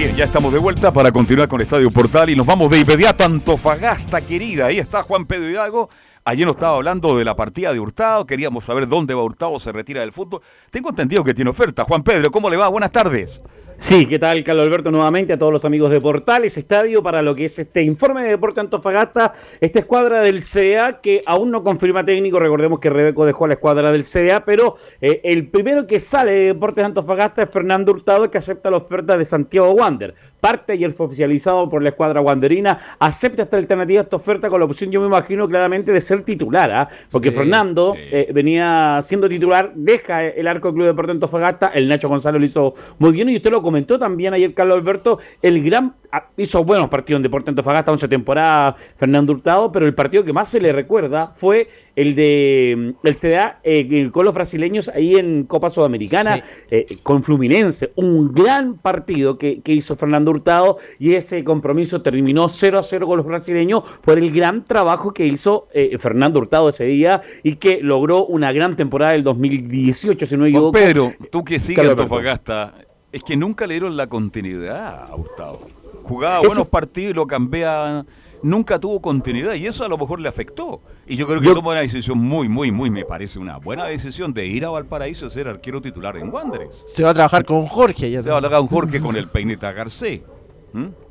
Bien, ya estamos de vuelta para continuar con Estadio Portal y nos vamos de inmediato a Antofagasta, querida. Ahí está Juan Pedro Hidalgo. Ayer nos estaba hablando de la partida de Hurtado. Queríamos saber dónde va Hurtado, se retira del fútbol. Tengo entendido que tiene oferta. Juan Pedro, ¿cómo le va? Buenas tardes. Sí, ¿qué tal, Carlos Alberto? Nuevamente a todos los amigos de Portales Estadio para lo que es este informe de Deporte Antofagasta, esta escuadra del CDA que aún no confirma técnico, recordemos que Rebeco dejó a la escuadra del CDA, pero eh, el primero que sale de Deportes Antofagasta es Fernando Hurtado que acepta la oferta de Santiago Wander. Parte ayer fue oficializado por la escuadra wanderina, acepta esta alternativa, esta oferta con la opción, yo me imagino claramente, de ser titular, ¿ah? porque Fernando eh, venía siendo titular, deja el arco del Club Deporte Antofagasta, el Nacho Gonzalo lo hizo muy bien y usted lo comentó también ayer, Carlos Alberto, el gran ah, hizo buenos partidos en Deporte Antofagasta, 11 temporadas, Fernando Hurtado, pero el partido que más se le recuerda fue el de mm, el CDA eh, con los brasileños ahí en Copa Sudamericana, eh, con Fluminense, un gran partido que, que hizo Fernando Hurtado y ese compromiso terminó 0 a 0 con los brasileños por el gran trabajo que hizo eh, Fernando Hurtado ese día y que logró una gran temporada del 2018, si no me equivoco. Pedro, tú que sigues Antofagasta, es que nunca le dieron la continuidad a Hurtado. Jugaba buenos partidos y lo cambiaba nunca tuvo continuidad y eso a lo mejor le afectó. Y yo creo que tomó una decisión muy, muy, muy, me parece una buena decisión de ir a Valparaíso a ser arquero titular en Wanderers. Se va a trabajar con Jorge. Ya Se va a trabajar con Jorge con el peineta Garcés.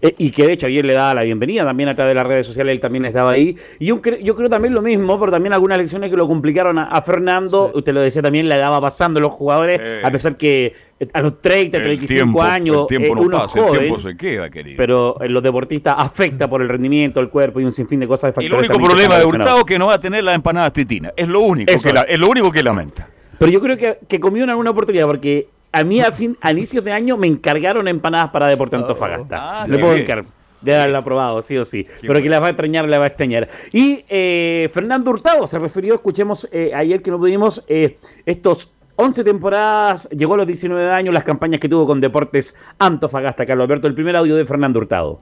Eh, y que de hecho ayer le daba la bienvenida también a través de las redes sociales, él también estaba ahí. Y yo, yo creo también lo mismo, pero también algunas lecciones que lo complicaron a, Fernando, usted lo decía también, le daba pasando los jugadores, a pesar que a los 30, 35 años, el tiempo eh, uno pasa, el tiempo se queda, querido. Pero en los deportistas afecta por el rendimiento, el cuerpo y un sinfín de cosas. y el único problema de Hurtado es que no va a tener las empanadas titinas, es lo único, que es lo único que lamenta. Pero yo creo que, que comió en alguna oportunidad, porque a mí a, fin, a inicios de año me encargaron empanadas para Deporte oh. Antofagasta. Ah, Le puedo encargar. De haberlo aprobado, sí o sí. Pero que la va a extrañar, la va a extrañar. Y eh, Fernando Hurtado se refirió, escuchemos eh, ayer que no pudimos, eh, estos 11 temporadas, llegó a los 19 años, las campañas que tuvo con Deportes Antofagasta. Carlos Alberto, el primer audio de Fernando Hurtado.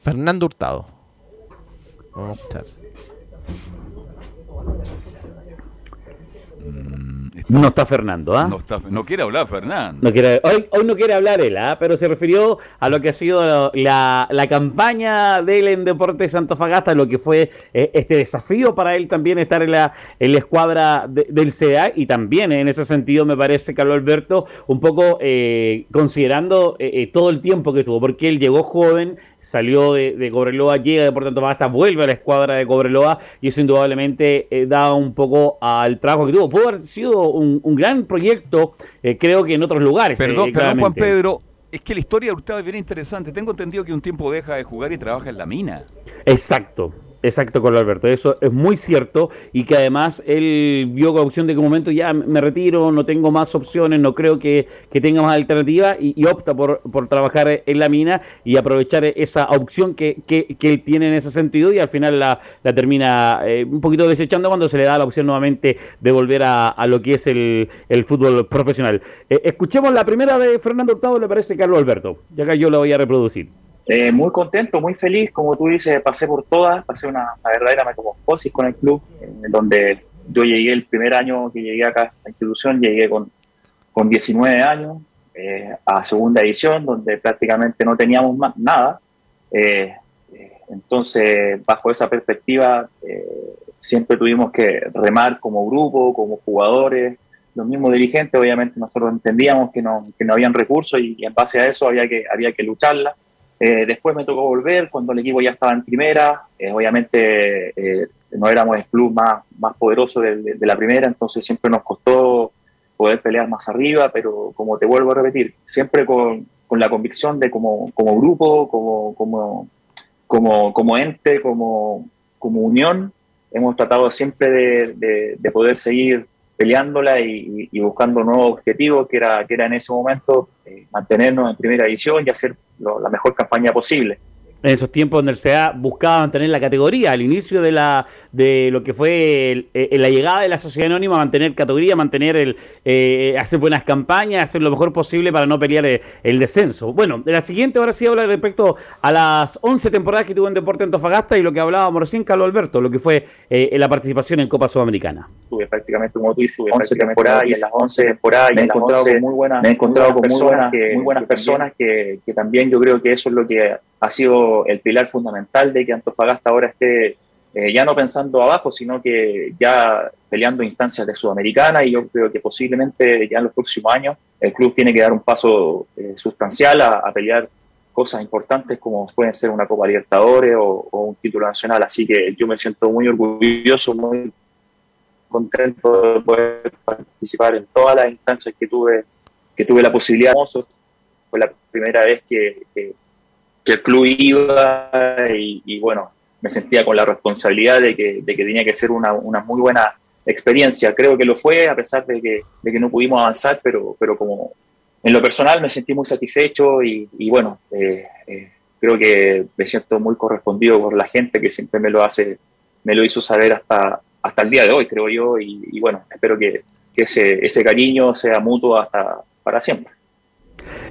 Fernando Hurtado. Vamos a escuchar. No está Fernando, ¿ah? No, quiere hablar Fernando. No quiere, hoy, hoy no quiere hablar él, ¿ah? pero se refirió a lo que ha sido la, la campaña de él en Deportes Santofagasta, lo que fue eh, este desafío para él también estar en la, en la escuadra del CDA y también en ese sentido me parece, Carlos Alberto, un poco eh, considerando eh, todo el tiempo que tuvo, porque él llegó joven, salió de, de, Cobreloa, llega de Puerto Antofagasta, vuelve a la escuadra de Cobreloa y eso indudablemente eh, da un poco al trabajo que tuvo. Pudo haber sido un, gran proyecto, eh, creo que en otros lugares. Perdón, eh, perdón Juan Pedro, es que la historia de Hurtado es bien interesante. Tengo entendido que un tiempo deja de jugar y trabaja en la mina. Exacto. Exacto, con Alberto, eso es muy cierto y que además él vio con opción de que un momento ya me retiro, no tengo más opciones, no creo que, tenga más alternativa y, opta por, por, trabajar en la mina y aprovechar esa opción que, que, que tiene en ese sentido y al final la, la termina eh, un poquito desechando cuando se le da la opción nuevamente de volver a, a lo que es el, el fútbol profesional. Eh, escuchemos la primera de Fernando Hurtado, le parece Carlos Alberto, ya que yo la voy a reproducir. Eh, muy contento, muy feliz, como tú dices, pasé por todas, pasé una, verdadera metamorfosis con el club, en donde yo llegué el primer año que llegué acá a la institución, llegué con, con 19 años eh, a segunda edición, donde prácticamente no teníamos más, nada. Eh, entonces, bajo esa perspectiva, siempre tuvimos que remar como grupo, como jugadores, los mismos dirigentes, obviamente nosotros entendíamos que no, que no habían recursos y, y en base a eso había que, había que lucharla. Eh, después me tocó volver cuando el equipo ya estaba en primera. Eh, obviamente eh, no éramos el club más, más poderoso de, la primera, entonces siempre nos costó poder pelear más arriba, pero como te vuelvo a repetir, siempre con, con la convicción de como, como grupo, como, como, como, como ente, como, como unión, hemos tratado siempre de, de poder seguir peleándola y, buscando nuevos objetivos, que era, que era en ese momento eh, mantenernos en primera división y hacer la mejor campaña posible en esos tiempos donde el CEA buscaba mantener la categoría, al inicio de la de lo que fue eh, la llegada de la sociedad anónima, mantener categoría, mantener el eh, hacer buenas campañas, hacer lo mejor posible para no pelear el, descenso. Bueno, de la siguiente ahora sí habla respecto a las 11 temporadas que tuvo en Deporte Antofagasta y lo que hablábamos recién, Carlos Alberto, lo que fue eh, la participación en Copa Sudamericana. Tuve prácticamente, como tú dices, 11 temporadas y en las 11 temporadas me he encontrado con muy buenas, me he encontrado con muy buenas, muy buenas personas que, que también yo creo que eso es lo que ha sido el pilar fundamental de que Antofagasta ahora esté eh, ya no pensando abajo, sino que ya peleando instancias de Sudamericana y yo creo que posiblemente ya en los próximos años el club tiene que dar un paso eh, sustancial a, a, pelear cosas importantes como pueden ser una Copa Libertadores o, o, un título nacional. Así que yo me siento muy orgulloso, muy contento de poder participar en todas las instancias que tuve, que tuve la posibilidad. Fue la primera vez que, que, que el iba y, bueno, me sentía con la responsabilidad de que, de que tenía que ser una, una, muy buena experiencia. Creo que lo fue, a pesar de que, de que no pudimos avanzar, pero, pero como en lo personal me sentí muy satisfecho y, y bueno, eh, eh, creo que me siento muy correspondido por la gente que siempre me lo hace, me lo hizo saber hasta, hasta el día de hoy, creo yo, y, y bueno, espero que, que ese, ese cariño sea mutuo hasta para siempre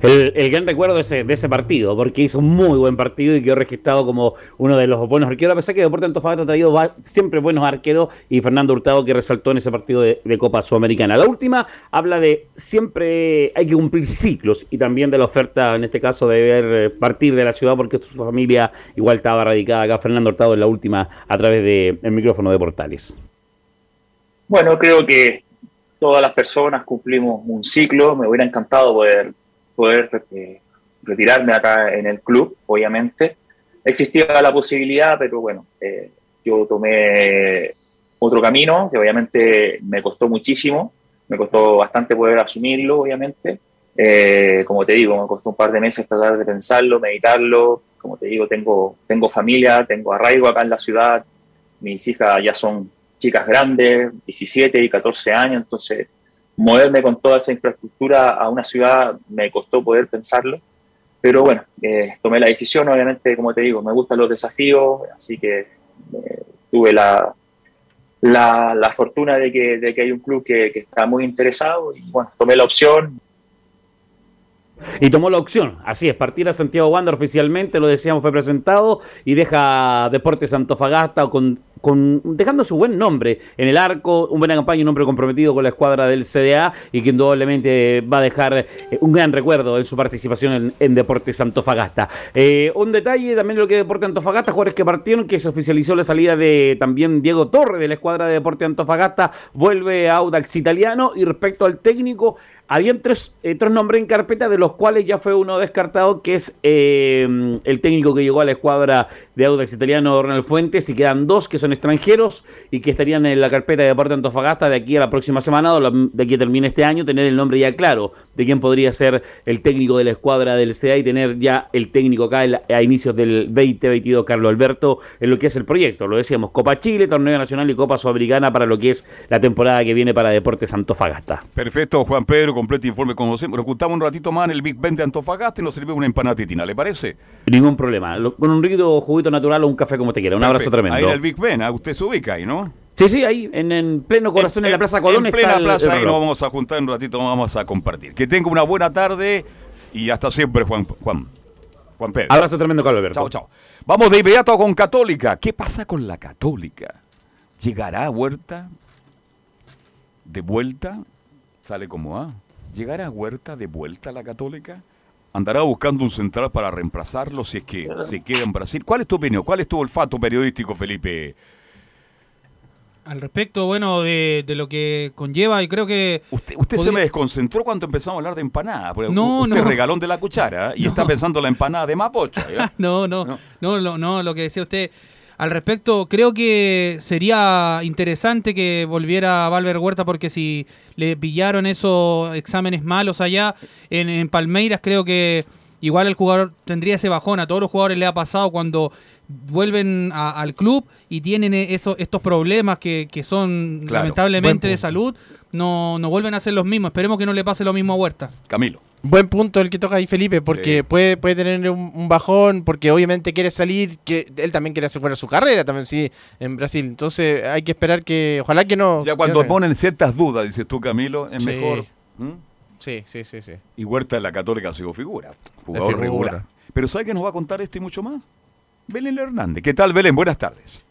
el, gran recuerdo de ese, de ese, partido, porque hizo un muy buen partido y quedó registrado como uno de los buenos arqueros, a pesar que Deportes Antofagasta ha traído siempre buenos arqueros y Fernando Hurtado que resaltó en ese partido de, Copa Sudamericana. La última habla de siempre hay que cumplir ciclos y también de la oferta, en este caso, de ver partir de la ciudad, porque su familia igual estaba radicada acá, Fernando Hurtado en la última a través del de micrófono de Portales. Bueno, creo que todas las personas cumplimos un ciclo, me hubiera encantado poder poder eh, retirarme acá en el club, obviamente. Existía la posibilidad, pero bueno, eh, yo tomé otro camino que obviamente me costó muchísimo, me costó bastante poder asumirlo, obviamente. Eh, como te digo, me costó un par de meses tratar de pensarlo, meditarlo. Como te digo, tengo, tengo familia, tengo arraigo acá en la ciudad. Mis hijas ya son chicas grandes, 17 y 14 años, entonces moverme con toda esa infraestructura a una ciudad me costó poder pensarlo, pero bueno, eh, tomé la decisión, obviamente, como te digo, me gustan los desafíos, así que eh, tuve la, la, la, fortuna de que, de que hay un club que, que está muy interesado y bueno, tomé la opción, y tomó la opción. Así es, partir a Santiago Wander oficialmente, lo decíamos, fue presentado y deja Deportes Antofagasta con, con, dejando su buen nombre en el arco, una buena campaña, un hombre comprometido con la escuadra del CDA y que indudablemente va a dejar eh, un gran recuerdo en su participación en, Deportes Antofagasta. Eh, un detalle también de lo que es Deportes Antofagasta, jugadores que partieron, que se oficializó la salida de también Diego Torre de la escuadra de Deportes Antofagasta, vuelve a Audax Italiano y respecto al técnico, habían tres, eh, tres nombres en carpeta, de los cuales ya fue uno descartado, que es eh, el técnico que llegó a la escuadra de Audax Italiano, Ronald Fuentes, y quedan dos que son extranjeros y que estarían en la carpeta de Deporte Antofagasta de aquí a la próxima semana, o de aquí a termine este año, tener el nombre ya claro de quién podría ser el técnico de la escuadra del CA y tener ya el técnico acá a inicios del 2022, Carlos Alberto, en lo que es el proyecto. Lo decíamos, Copa Chile, Torneo Nacional y Copa Sudamericana para lo que es la temporada que viene para Deportes Antofagasta. Perfecto, Juan Pedro completo informe como siempre. Nos juntamos un ratito más en el Big Ben de Antofagasta y nos sirve una empanatitina, ¿le parece? Ningún problema. Con un rico juguito natural o un café como te quiera. Un Perfecto. abrazo tremendo. Ahí en el Big Ben, ¿eh? usted se ubica ahí, ¿no? Sí, sí, ahí en, en pleno corazón, en, en, la Plaza Colón. En plena plaza, ahí nos vamos a juntar un ratito, vamos a compartir. Que tenga una buena tarde y hasta siempre, Juan. Juan. Juan Pedro. Abrazo tremendo, Carlos Alberto. Chao, chao. Vamos de inmediato con Católica. ¿Qué pasa con la Católica? ¿Llegará Huerta de vuelta? Sale como A. ¿Llegará Huerta de vuelta a la Católica? ¿Andará buscando un central para reemplazarlo si es que se queda en Brasil? ¿Cuál es tu opinión? ¿Cuál es tu olfato periodístico, Felipe? Al respecto, bueno, de, de, lo que conlleva, y creo que... Usted, usted podría... se me desconcentró cuando empezamos a hablar de empanada. No, usted no. regalón de la cuchara y no. está pensando en la empanada de Mapocha. no, no, no, no, no, no, lo que decía usted... Al respecto, creo que sería interesante que volviera Valver Huerta porque si le pillaron esos exámenes malos allá en, en, Palmeiras, creo que igual el jugador tendría ese bajón. A todos los jugadores le ha pasado cuando vuelven a, al club y tienen eso, estos problemas que, que son claro, lamentablemente de salud, no, no vuelven a ser los mismos. Esperemos que no le pase lo mismo a Huerta. Camilo. Buen punto el que toca ahí Felipe, porque sí. puede, puede tener un, un, bajón, porque obviamente quiere salir, que él también quiere asegurar su carrera también, sí, en Brasil. Entonces hay que esperar que, ojalá que no. Ya cuando ponen ciertas dudas, dices tú Camilo, es sí. mejor. ¿Mm? Sí, sí, sí, sí. Y Huerta en la Católica ha sido figura, jugador figura. regular. Pero ¿sabe que nos va a contar este y mucho más? Belén Hernández. ¿Qué tal, Belén? Buenas tardes.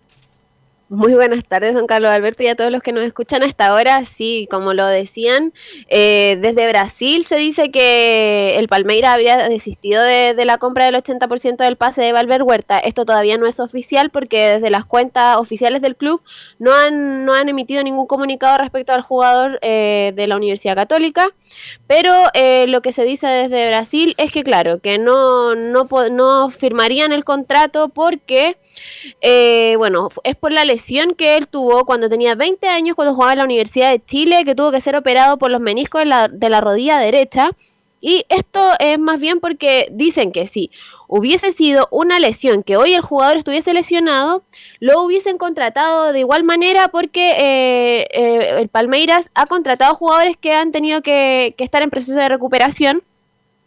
Muy buenas tardes, don Carlos Alberto, y a todos los que nos escuchan hasta ahora. Sí, como lo decían, eh, desde Brasil se dice que el Palmeira habría desistido de, de la compra del 80% del pase de Valver Huerta. Esto todavía no es oficial porque desde las cuentas oficiales del club no han, no han emitido ningún comunicado respecto al jugador eh, de la Universidad Católica. Pero eh, lo que se dice desde Brasil es que, claro, que no, no, no firmarían el contrato porque, eh, bueno, es por la lesión que él tuvo cuando tenía 20 años, cuando jugaba en la Universidad de Chile, que tuvo que ser operado por los meniscos de la, de la rodilla derecha. Y esto es más bien porque dicen que si hubiese sido una lesión, que hoy el jugador estuviese lesionado, lo hubiesen contratado de igual manera porque eh, eh, el Palmeiras ha contratado jugadores que han tenido que, que estar en proceso de recuperación.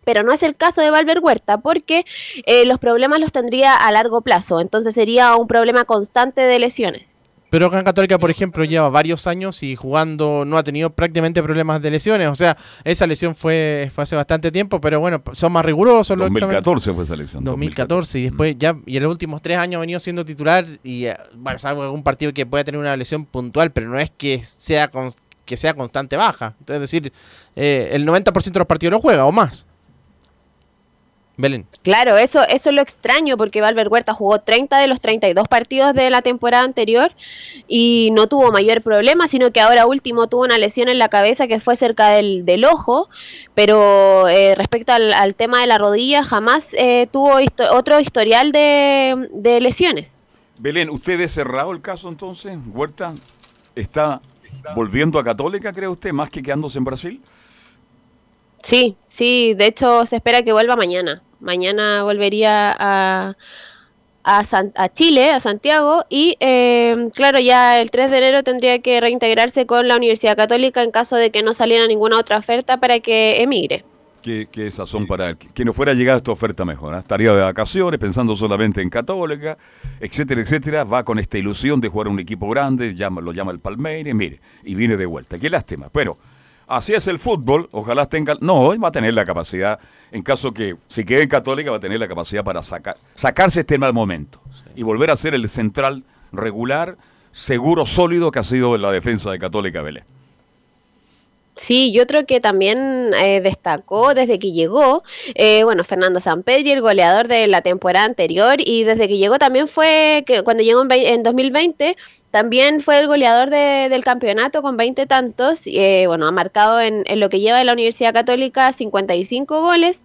Pero no es el caso de Valver Huerta porque eh, los problemas los tendría a largo plazo. Entonces sería un problema constante de lesiones. Pero en Católica, por ejemplo, lleva varios años y jugando no ha tenido prácticamente problemas de lesiones. O sea, esa lesión fue, fue hace bastante tiempo, pero bueno, son más rigurosos los exámenes. 2014 fue esa elección. 2014 y después ya y en los últimos tres años ha venido siendo titular y eh, bueno salvo algún partido que pueda tener una lesión puntual pero no es que sea cons- que sea constante baja entonces es decir eh, el 90% de los partidos lo juega o más Belén Claro, eso, eso es lo extraño porque Valver Huerta jugó 30 de los 32 partidos de la temporada anterior y no tuvo mayor problema, sino que ahora último tuvo una lesión en la cabeza que fue cerca del, del ojo, pero eh, respecto al, al tema de la rodilla jamás eh, tuvo histo- otro historial de, de lesiones. Belén, ¿usted es cerrado el caso entonces? ¿Huerta está volviendo a Católica, cree usted, más que quedándose en Brasil? Sí, sí, de hecho se espera que vuelva mañana. Mañana volvería a, a, a Chile, a Santiago, y eh, claro, ya el 3 de enero tendría que reintegrarse con la Universidad Católica en caso de que no saliera ninguna otra oferta para que emigre. Que esas son para. Que no fuera a llegar esta oferta mejor. ¿ah? Estaría de vacaciones, pensando solamente en Católica, etcétera, etcétera. Va con esta ilusión de jugar un equipo grande, llama, lo llama el Palmeiras, mire, y viene de vuelta. Qué lástima. Pero así es el fútbol. Ojalá tenga. No, hoy va a tener la capacidad, en caso que si quede en Católica, va a tener la capacidad para sacar, sacarse este mal momento y volver a ser el central regular, seguro, sólido que ha sido en la defensa de Católica Belén. Sí, y otro que también eh, destacó desde que llegó, eh, bueno, Fernando Sampedri, el goleador de la temporada anterior, y desde que llegó también fue, que cuando llegó en, vei- en 2020, también fue el goleador de- del campeonato con 20 tantos, y, eh, bueno, ha marcado en, en lo que lleva de la Universidad Católica 55 goles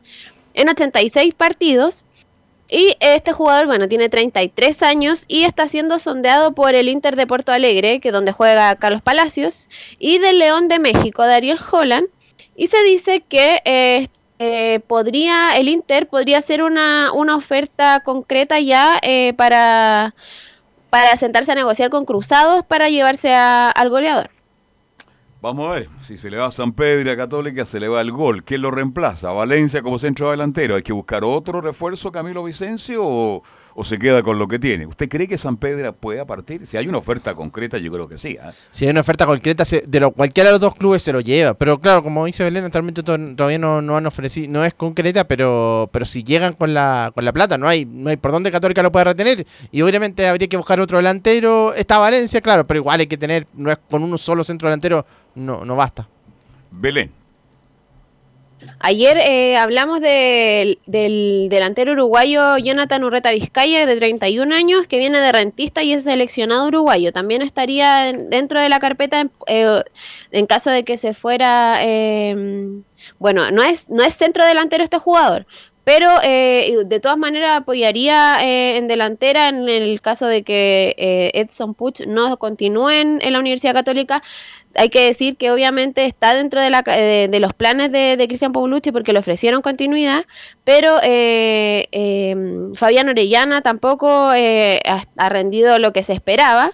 en 86 partidos. Y este jugador, bueno, tiene 33 años y está siendo sondeado por el Inter de Porto Alegre, que donde juega Carlos Palacios, y del León de México, Dariel Holland. Y se dice que eh, eh, podría, el Inter podría hacer una, una oferta concreta ya eh, para, para sentarse a negociar con Cruzados para llevarse a- al goleador. Vamos a ver, si se le va a San Pedro y a Católica, se le va el gol. ¿Quién lo reemplaza? ¿A Valencia como centro delantero? ¿Hay que buscar otro refuerzo, Camilo Vicencio, o, o se queda con lo que tiene? ¿Usted cree que San Pedro pueda partir? Si hay una oferta concreta, yo creo que sí. ¿ah? si hay una oferta concreta se- de lo, cualquiera de los dos clubes se lo lleva pero claro como dice Belén actualmente to- todavía no, no han ofrecido no es concreta pero pero si llegan con la con la plata no hay no hay por dónde Católica lo puede retener y obviamente habría que buscar otro delantero está Valencia claro pero igual hay que tener no es con uno solo centro delantero no no basta Belén. Ayer eh, hablamos del, del delantero uruguayo Jonathan Urreta Vizcaya, de 31 años, que viene de rentista y es seleccionado uruguayo. También estaría en- dentro de la carpeta en, eh, en caso de que se fuera. eh, bueno, no es, no es centro delantero este jugador, pero eh, de todas maneras apoyaría eh, en delantera en el caso de que eh, Edson Puch no continúe en, en la Universidad Católica. Hay que decir que obviamente está dentro de, la, ca- de, de los planes de, de Cristian Paulucci porque le ofrecieron continuidad, pero eh, eh, Fabián Orellana tampoco eh, ha, ha rendido lo que se esperaba.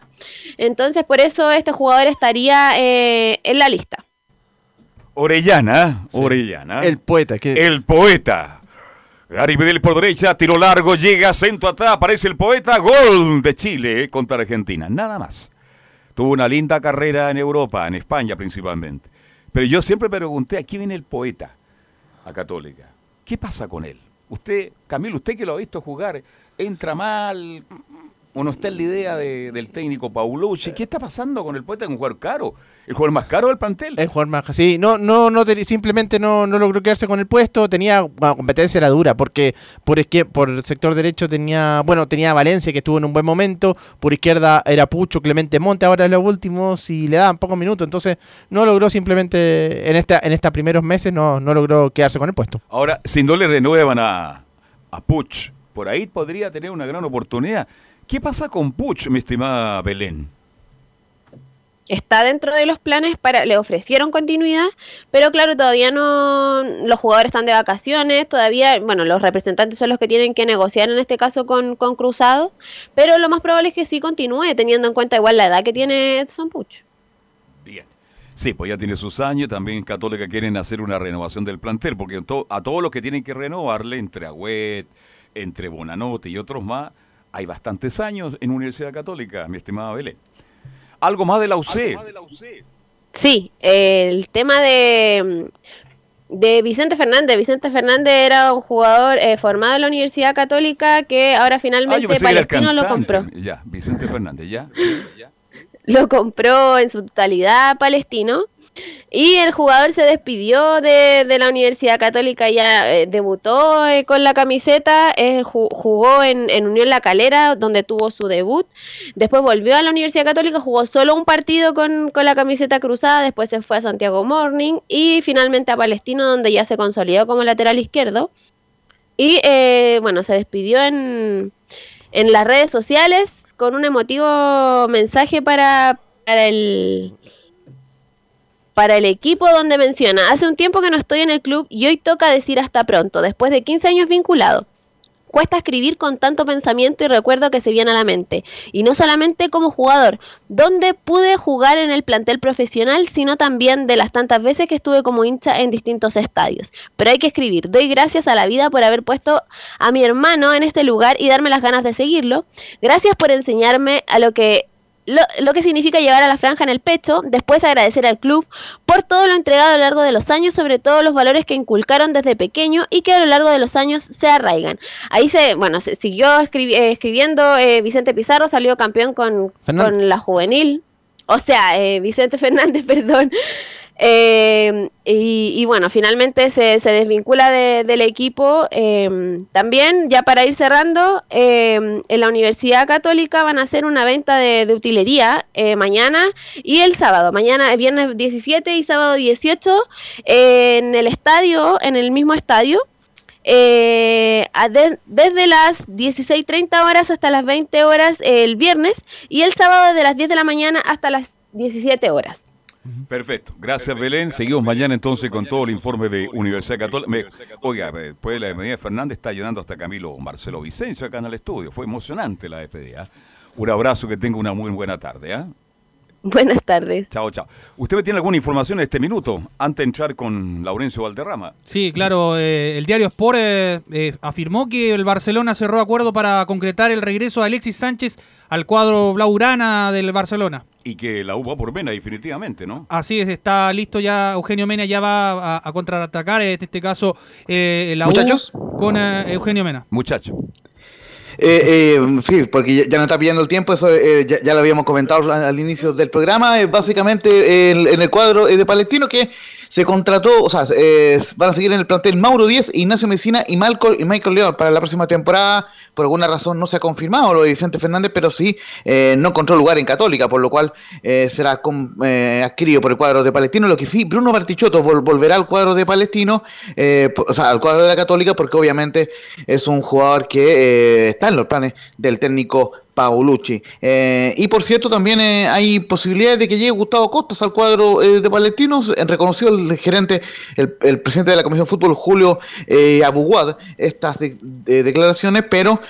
Entonces, por eso este jugador estaría eh, en la lista. Orellana, Orellana. El poeta. Que... El poeta. Gary Medel por derecha, tiro largo, llega, centro atrás, aparece el poeta, gol de Chile contra Argentina, nada más. Tuvo una linda carrera en Europa, en España principalmente. Pero yo siempre pregunté, aquí viene el poeta a Católica. ¿Qué pasa con él? Usted, Camilo, usted que lo ha visto jugar, entra mal, uno está en la idea de- del técnico Paulucci. ¿Qué está pasando con el poeta? Un jugador caro. El jugador más caro del plantel. El jugador más. Sí, no, no, no te- simplemente no, no logró quedarse con el puesto. Tenía. Bueno, competencia era dura porque por por el sector derecho tenía. Bueno, tenía Valencia que estuvo en un buen momento. Por izquierda era Pucho, Clemente Monte. Ahora en los últimos y le daban pocos minutos. Entonces no logró simplemente. En esta en estos primeros meses no, no logró quedarse con el puesto. Ahora, si no le renuevan a, a Puch, por ahí podría tener una gran oportunidad. ¿Qué pasa con Puch, mi estimada Belén? Está dentro de los planes para le ofrecieron continuidad, pero claro, todavía no los jugadores están de vacaciones, todavía, bueno, los representantes son los que tienen que negociar en este caso con, con Cruzado, pero lo más probable es que sí continúe teniendo en cuenta igual la edad que tiene Edson Puch. Sí, pues ya tiene sus años. También Católica quieren hacer una renovación del plantel, porque a todos los que tienen que renovarle, entre Agüet, entre Bonanote y otros más, hay bastantes años en Universidad Católica, mi estimada Belén. Algo más de la UC. Sí, el tema de, de Vicente Fernández. Vicente Fernández era un jugador eh, formado en la Universidad Católica que ahora Ah, finalmente el Palestino lo compró. Ya, Vicente Fernández, ya. Lo compró en su totalidad Palestino. Y el jugador se despidió de, de la Universidad Católica, ya eh, debutó eh, con la camiseta, eh, ju- jugó en, en Unión La Calera, donde tuvo su debut. Después volvió a la Universidad Católica, jugó solo un partido con, con la camiseta cruzada, después se fue a Santiago Morning y finalmente a Palestino, donde ya se consolidó como lateral izquierdo. Y eh, bueno, se despidió en, en las redes sociales con un emotivo mensaje para, para el para el equipo donde menciona, hace un tiempo que no estoy en el club y hoy toca decir hasta pronto, después de 15 años vinculado. Cuesta escribir con tanto pensamiento y recuerdo que se viene a la mente. Y no solamente como jugador, donde pude jugar en el plantel profesional, sino también de las tantas veces que estuve como hincha en distintos estadios. Pero hay que escribir, doy gracias a la vida por haber puesto a mi hermano en este lugar y darme las ganas de seguirlo. Gracias por enseñarme a lo que lo, lo que significa llevar a la franja en el pecho, después agradecer al club por todo lo entregado a lo largo de los años, sobre todo los valores que inculcaron desde pequeño y que a lo largo de los años se arraigan. Ahí se, bueno, se siguió escribi- eh, escribiendo eh, Vicente Pizarro, salió campeón con, con la juvenil, o sea, eh, Vicente Fernández, perdón. Eh, y, bueno, finalmente se, se desvincula de- del equipo. eh, también, ya para ir cerrando, eh, en la Universidad Católica van a hacer una venta de, de utilería eh, mañana y el sábado. Mañana, viernes 17 y sábado 18, eh, en el estadio, en el mismo estadio. eh, de- desde las 16.30 horas hasta las 20 horas el viernes y el sábado desde las 10 de la mañana hasta las 17 horas. Perfecto. Gracias, Belén. Seguimos mañana entonces con todo el informe de Universidad Católica. Me- oiga, después de la despedida de Fernández está llenando hasta Camilo Marcelo Vicencio acá en el estudio. Fue emocionante la despedida. Un abrazo, que tenga una muy buena tarde. ¿ah? Buenas tardes. Chao, chao. ¿Usted me tiene alguna información en este minuto antes de entrar con Laurencio Valderrama? Sí, claro, eh, el diario Sport eh, eh, afirmó que el Barcelona cerró acuerdo para concretar el regreso de Alexis Sánchez al cuadro blaugrana del Barcelona. Y que la U va por Mena, definitivamente, ¿no? Así es, está listo ya, Eugenio Mena ya va a, a contraatacar, en este caso eh, la Muchachos. U con eh, Eugenio Mena. Muchacho. Eh, eh, sí, porque ya, no está pillando el tiempo, eso eh, ya, ya lo habíamos comentado al, inicio del programa. eh, básicamente eh, en, en el cuadro eh, de Palestino que se contrató, o sea, eh, van a seguir en el plantel Mauro Díez, Ignacio Messina y Michael, y Michael León para la próxima temporada. Por alguna razón no se ha confirmado lo de Vicente Fernández, pero sí eh, no encontró lugar en Católica, por lo cual eh, será com- eh, adquirido por el cuadro de Palestino. Lo que sí, Bruno Bartichotto vol- volverá al cuadro de Palestino, eh, o sea, al cuadro de la Católica, porque obviamente es un jugador que eh, está en los planes del técnico Paulucci. Eh, y por cierto, también eh, hay posibilidades de que llegue Gustavo Costas al cuadro eh, de Palestinos. Reconoció el gerente, el, presidente de la Comisión de Fútbol, Julio Abuguad, estas de- de- declaraciones, pero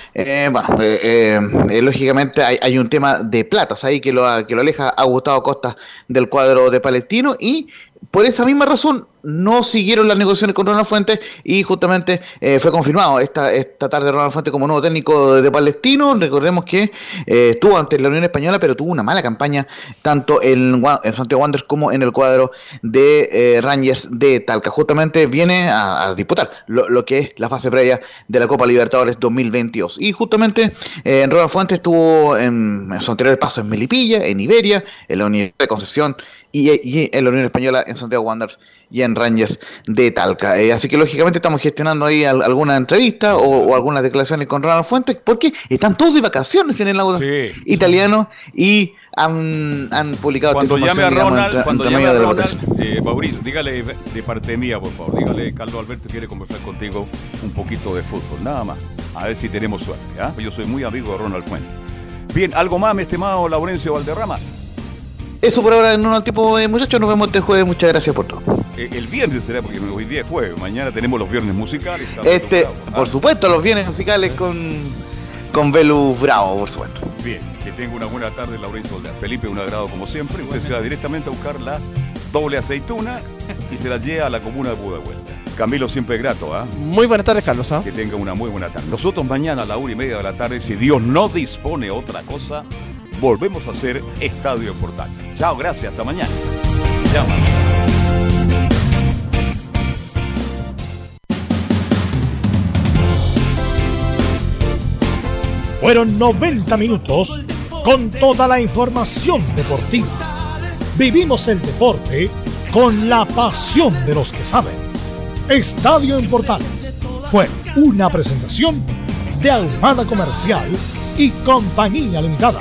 lógicamente hay, hay un tema de platas ahí que lo, que lo aleja a Gustavo Costas del cuadro de Palestino y por esa misma razón no siguieron las negociaciones con Ronald Fuentes y justamente eh, fue confirmado esta, esta tarde Ronald Fuentes como nuevo técnico de, Palestino. Recordemos que eh, estuvo ante la Unión Española, pero tuvo una mala campaña tanto en, Santiago Wanderers como en el cuadro de eh, Rangers de Talca. Justamente viene a, disputar lo, que es la fase previa de la Copa Libertadores 2022. Y justamente Ronald Fuentes estuvo en, en su anterior paso en Melipilla, en Iberia, en la Universidad de Concepción y, en la Unión Española en Santiago Wanderers y en Rangers de Talca. Eh, así que lógicamente estamos gestionando ahí alguna entrevista o, algunas declaraciones con Ronald Fuentes porque están todos de vacaciones en el lado italiano y han, han publicado cuando llame a Ronald, cuando llame a Ronald, eh, Mauricio, dígale de parte mía, por favor, dígale Carlos Alberto quiere conversar contigo un poquito de fútbol, nada más, a ver si tenemos suerte. ¿ah? Yo soy muy amigo de Ronald Fuentes. Bien, algo más, mi estimado Laurencio Valderrama. Eso por ahora en un tipo de muchachos. Nos vemos este jueves. Muchas gracias por todo. Eh, el viernes será porque hoy día es jueves. Mañana tenemos los viernes musicales. Este, por supuesto, los viernes musicales con, con Velus Bravo, por supuesto. Bien, que tenga una buena tarde, Laurencio Felipe, un agrado como siempre. Usted se va directamente a buscar la doble aceituna y se la lleva a la comuna de Budahuelta. Camilo, siempre grato, ¿ah? Muy buenas tardes, Carlos. ¿ah? Que tenga una muy buena tarde. Nosotros mañana a la una y media de la tarde, si Dios no dispone otra cosa, volvemos a hacer Estadio Portal. Chao, gracias, hasta mañana. Llama. Fueron 90 minutos con toda la información deportiva. Vivimos el deporte con la pasión de los que saben. Estadio en Portales fue una presentación de Almada Comercial y Compañía Limitada